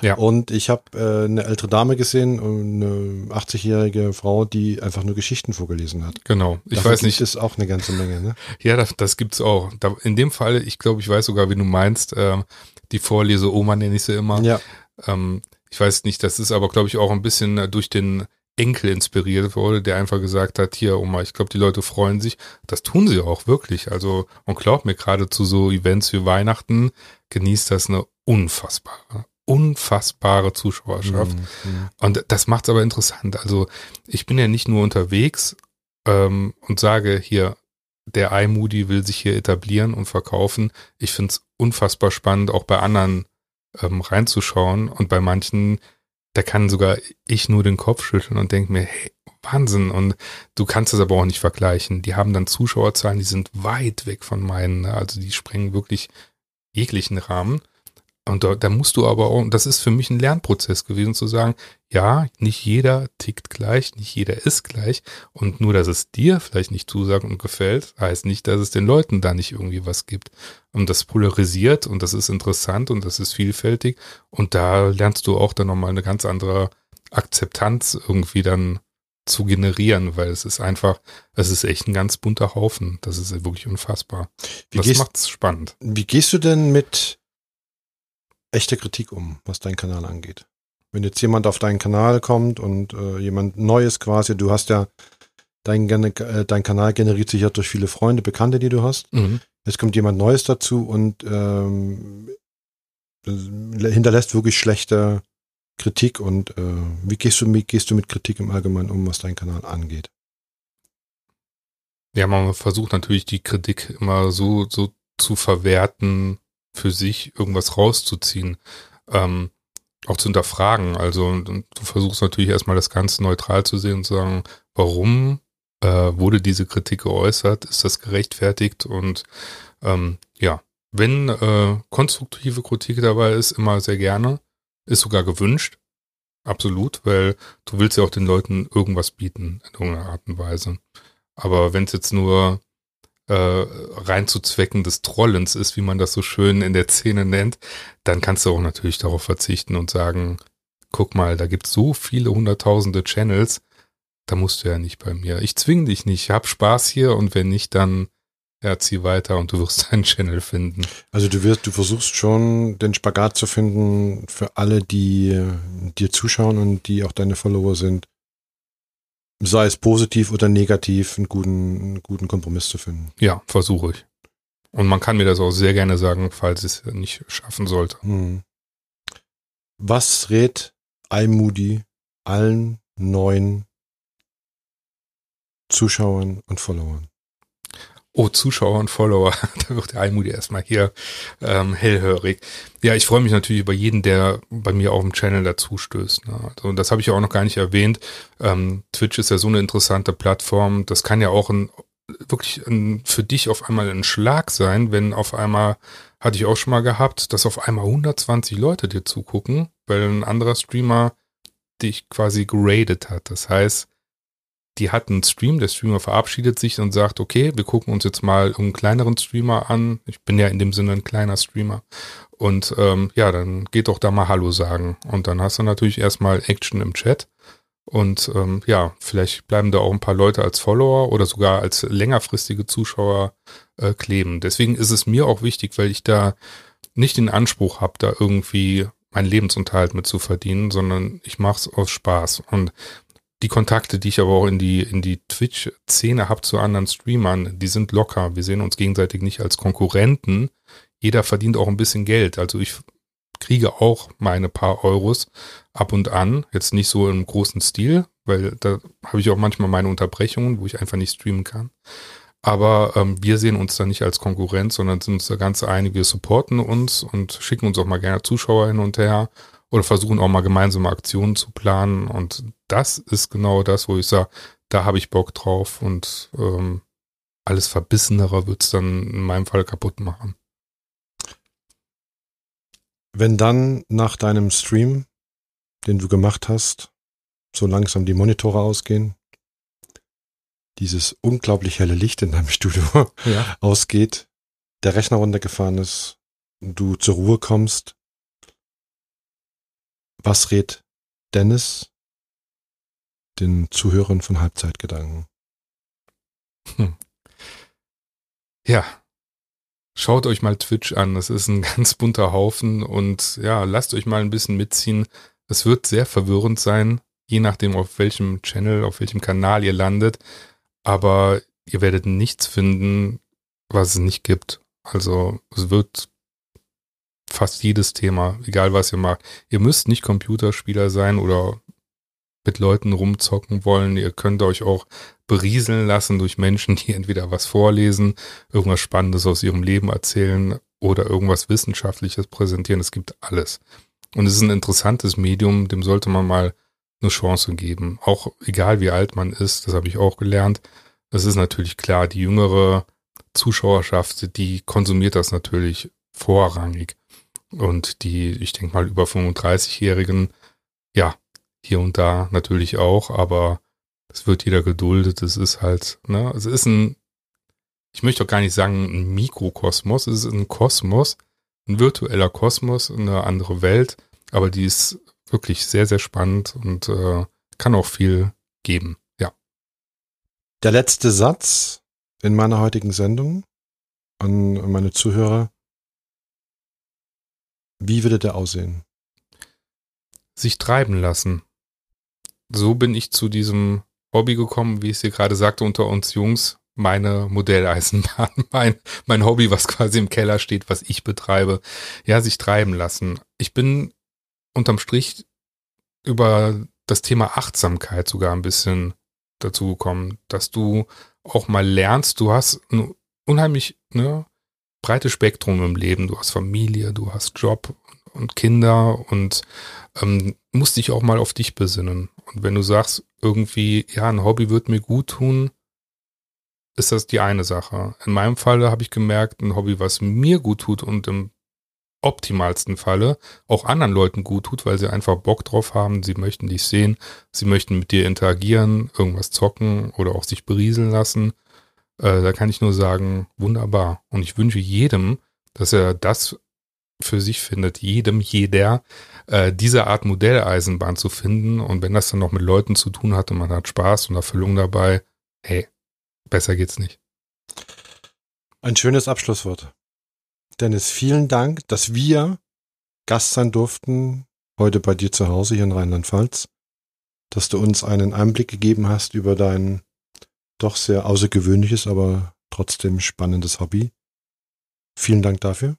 Ja. Und ich habe äh, eine ältere Dame gesehen, eine 80-jährige Frau, die einfach nur Geschichten vorgelesen hat. genau. Ich Davon weiß nicht. Es auch eine ganze Menge, ne? Ja, das, das gibt's auch. Da, in dem Fall, ich glaube, ich weiß sogar, wie du meinst, ähm, die Vorlese-Oma nenne ich sie immer. Ja. Ähm, ich weiß nicht, das ist aber, glaube ich, auch ein bisschen äh, durch den Enkel inspiriert wurde, der einfach gesagt hat, hier, Oma, ich glaube, die Leute freuen sich. Das tun sie auch wirklich. Also, und glaubt mir, gerade zu so Events wie Weihnachten genießt das eine unfassbare, unfassbare Zuschauerschaft. Mhm. Und das macht's aber interessant. Also ich bin ja nicht nur unterwegs ähm, und sage hier, der iMoody will sich hier etablieren und verkaufen. Ich find's unfassbar spannend, auch bei anderen ähm, reinzuschauen. Und bei manchen, da kann sogar ich nur den Kopf schütteln und denke mir, hey, Wahnsinn. Und du kannst es aber auch nicht vergleichen. Die haben dann Zuschauerzahlen, die sind weit weg von meinen. ne? Also die sprengen wirklich jeglichen Rahmen. Und da, da musst du aber auch, und das ist für mich ein Lernprozess gewesen, zu sagen, ja, nicht jeder tickt gleich, nicht jeder ist gleich. Und nur, dass es dir vielleicht nicht zusagt und gefällt, heißt nicht, dass es den Leuten da nicht irgendwie was gibt. Und das polarisiert und das ist interessant und das ist vielfältig. Und da lernst du auch dann nochmal eine ganz andere Akzeptanz irgendwie dann zu generieren, weil es ist einfach, es ist echt ein ganz bunter Haufen. Das ist wirklich unfassbar. Wie das macht's spannend. Wie gehst du denn mit echter Kritik um, was deinen Kanal angeht? Wenn jetzt jemand auf deinen Kanal kommt und äh, jemand Neues quasi, du hast ja, dein, äh, dein Kanal generiert sich ja durch viele Freunde, Bekannte, die du hast. Mhm. Jetzt kommt jemand Neues dazu und ähm, hinterlässt wirklich schlechte Kritik und äh, wie gehst du, wie gehst du mit Kritik im Allgemeinen um, was deinen Kanal angeht? Ja, man versucht natürlich die Kritik immer so, so zu verwerten, für sich irgendwas rauszuziehen. Ähm, auch zu hinterfragen. Also du versuchst natürlich erstmal das Ganze neutral zu sehen und zu sagen, warum äh, wurde diese Kritik geäußert? Ist das gerechtfertigt? Und ähm, ja, wenn äh, konstruktive Kritik dabei ist, immer sehr gerne. Ist sogar gewünscht. Absolut, weil du willst ja auch den Leuten irgendwas bieten in irgendeiner Art und Weise. Aber wenn es jetzt nur äh, rein zu Zwecken des Trollens ist, wie man das so schön in der Szene nennt, dann kannst du auch natürlich darauf verzichten und sagen, guck mal, da gibt es so viele hunderttausende Channels, da musst du ja nicht bei mir. Ich zwing dich nicht, hab Spaß hier und wenn nicht, dann ja, zieh weiter und du wirst deinen Channel finden. Also du wirst, du versuchst schon den Spagat zu finden für alle, die dir zuschauen und die auch deine Follower sind. Sei es positiv oder negativ, einen guten, einen guten Kompromiss zu finden. Ja, versuche ich. Und man kann mir das auch sehr gerne sagen, falls es nicht schaffen sollte. Hm. Was rät iMoody allen neuen Zuschauern und Followern? Oh, Zuschauer und Follower, da wird der Almudi erstmal hier ähm, hellhörig. Ja, ich freue mich natürlich über jeden, der bei mir auf dem Channel dazu stößt. Ne? Also, das habe ich ja auch noch gar nicht erwähnt. Ähm, Twitch ist ja so eine interessante Plattform. Das kann ja auch ein, wirklich ein, für dich auf einmal ein Schlag sein, wenn auf einmal, hatte ich auch schon mal gehabt, dass auf einmal 120 Leute dir zugucken, weil ein anderer Streamer dich quasi geradet hat. Das heißt, die hat einen Stream, der Streamer verabschiedet sich und sagt, okay, wir gucken uns jetzt mal einen kleineren Streamer an. Ich bin ja in dem Sinne ein kleiner Streamer. Und ähm, ja, dann geht doch da mal Hallo sagen. Und dann hast du natürlich erstmal Action im Chat. Und ähm, ja, vielleicht bleiben da auch ein paar Leute als Follower oder sogar als längerfristige Zuschauer äh, kleben. Deswegen ist es mir auch wichtig, weil ich da nicht den Anspruch habe, da irgendwie meinen Lebensunterhalt mit zu verdienen, sondern ich mache es aus Spaß. Und die Kontakte, die ich aber auch in die, in die Twitch-Szene habe zu anderen Streamern, die sind locker. Wir sehen uns gegenseitig nicht als Konkurrenten. Jeder verdient auch ein bisschen Geld. Also ich kriege auch meine paar Euros ab und an. Jetzt nicht so im großen Stil, weil da habe ich auch manchmal meine Unterbrechungen, wo ich einfach nicht streamen kann. Aber ähm, wir sehen uns da nicht als Konkurrent, sondern sind uns da ganz einig. Wir supporten uns und schicken uns auch mal gerne Zuschauer hin und her oder versuchen auch mal gemeinsame Aktionen zu planen. Und das ist genau das, wo ich sage, da habe ich Bock drauf und ähm, alles Verbissenere wird es dann in meinem Fall kaputt machen. Wenn dann nach deinem Stream, den du gemacht hast, so langsam die Monitore ausgehen, dieses unglaublich helle Licht in deinem Studio ja. ausgeht, der Rechner runtergefahren ist, du zur Ruhe kommst, was rät Dennis den Zuhörern von Halbzeitgedanken? Hm. Ja, schaut euch mal Twitch an. Das ist ein ganz bunter Haufen und ja, lasst euch mal ein bisschen mitziehen. Es wird sehr verwirrend sein, je nachdem, auf welchem Channel, auf welchem Kanal ihr landet. Aber ihr werdet nichts finden, was es nicht gibt. Also es wird fast jedes Thema, egal was ihr macht. Ihr müsst nicht Computerspieler sein oder mit Leuten rumzocken wollen. Ihr könnt euch auch berieseln lassen durch Menschen, die entweder was vorlesen, irgendwas Spannendes aus ihrem Leben erzählen oder irgendwas Wissenschaftliches präsentieren. Es gibt alles. Und es ist ein interessantes Medium, dem sollte man mal eine Chance geben. Auch egal wie alt man ist, das habe ich auch gelernt. Es ist natürlich klar, die jüngere Zuschauerschaft, die konsumiert das natürlich vorrangig. Und die, ich denke mal, über 35-Jährigen, ja, hier und da natürlich auch, aber es wird jeder geduldet. Es ist halt, ne, es ist ein, ich möchte auch gar nicht sagen ein Mikrokosmos, es ist ein Kosmos, ein virtueller Kosmos, eine andere Welt, aber die ist wirklich sehr, sehr spannend und äh, kann auch viel geben, ja. Der letzte Satz in meiner heutigen Sendung an meine Zuhörer. Wie würde der aussehen? Sich treiben lassen. So bin ich zu diesem Hobby gekommen, wie ich es dir gerade sagte, unter uns Jungs. Meine Modelleisenbahn, mein, mein Hobby, was quasi im Keller steht, was ich betreibe. Ja, sich treiben lassen. Ich bin unterm Strich über das Thema Achtsamkeit sogar ein bisschen dazu gekommen, dass du auch mal lernst, du hast ein unheimlich ne, breites Spektrum im Leben. Du hast Familie, du hast Job und Kinder und ähm, musst dich auch mal auf dich besinnen. Und wenn du sagst, irgendwie, ja, ein Hobby wird mir gut tun, ist das die eine Sache. In meinem Falle habe ich gemerkt, ein Hobby, was mir gut tut und im optimalsten Falle auch anderen Leuten gut tut, weil sie einfach Bock drauf haben, sie möchten dich sehen, sie möchten mit dir interagieren, irgendwas zocken oder auch sich berieseln lassen. Äh, da kann ich nur sagen, wunderbar. Und ich wünsche jedem, dass er das für sich findet, jedem, jeder, äh, diese Art Modelleisenbahn zu finden. Und wenn das dann noch mit Leuten zu tun hat und man hat Spaß und Erfüllung dabei, hey, besser geht's nicht. Ein schönes Abschlusswort. Dennis, vielen Dank, dass wir Gast sein durften heute bei dir zu Hause hier in Rheinland-Pfalz, dass du uns einen Einblick gegeben hast über dein doch sehr außergewöhnliches, aber trotzdem spannendes Hobby. Vielen Dank dafür.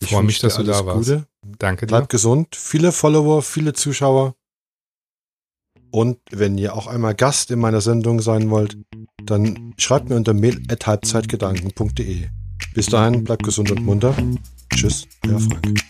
Ich freue mich, dass du da warst. Danke dir. Bleibt gesund. Viele Follower, viele Zuschauer. Und wenn ihr auch einmal Gast in meiner Sendung sein wollt, dann schreibt mir unter mail.halbzeitgedanken.de. Bis dahin, bleibt gesund und munter. Tschüss, euer Frank.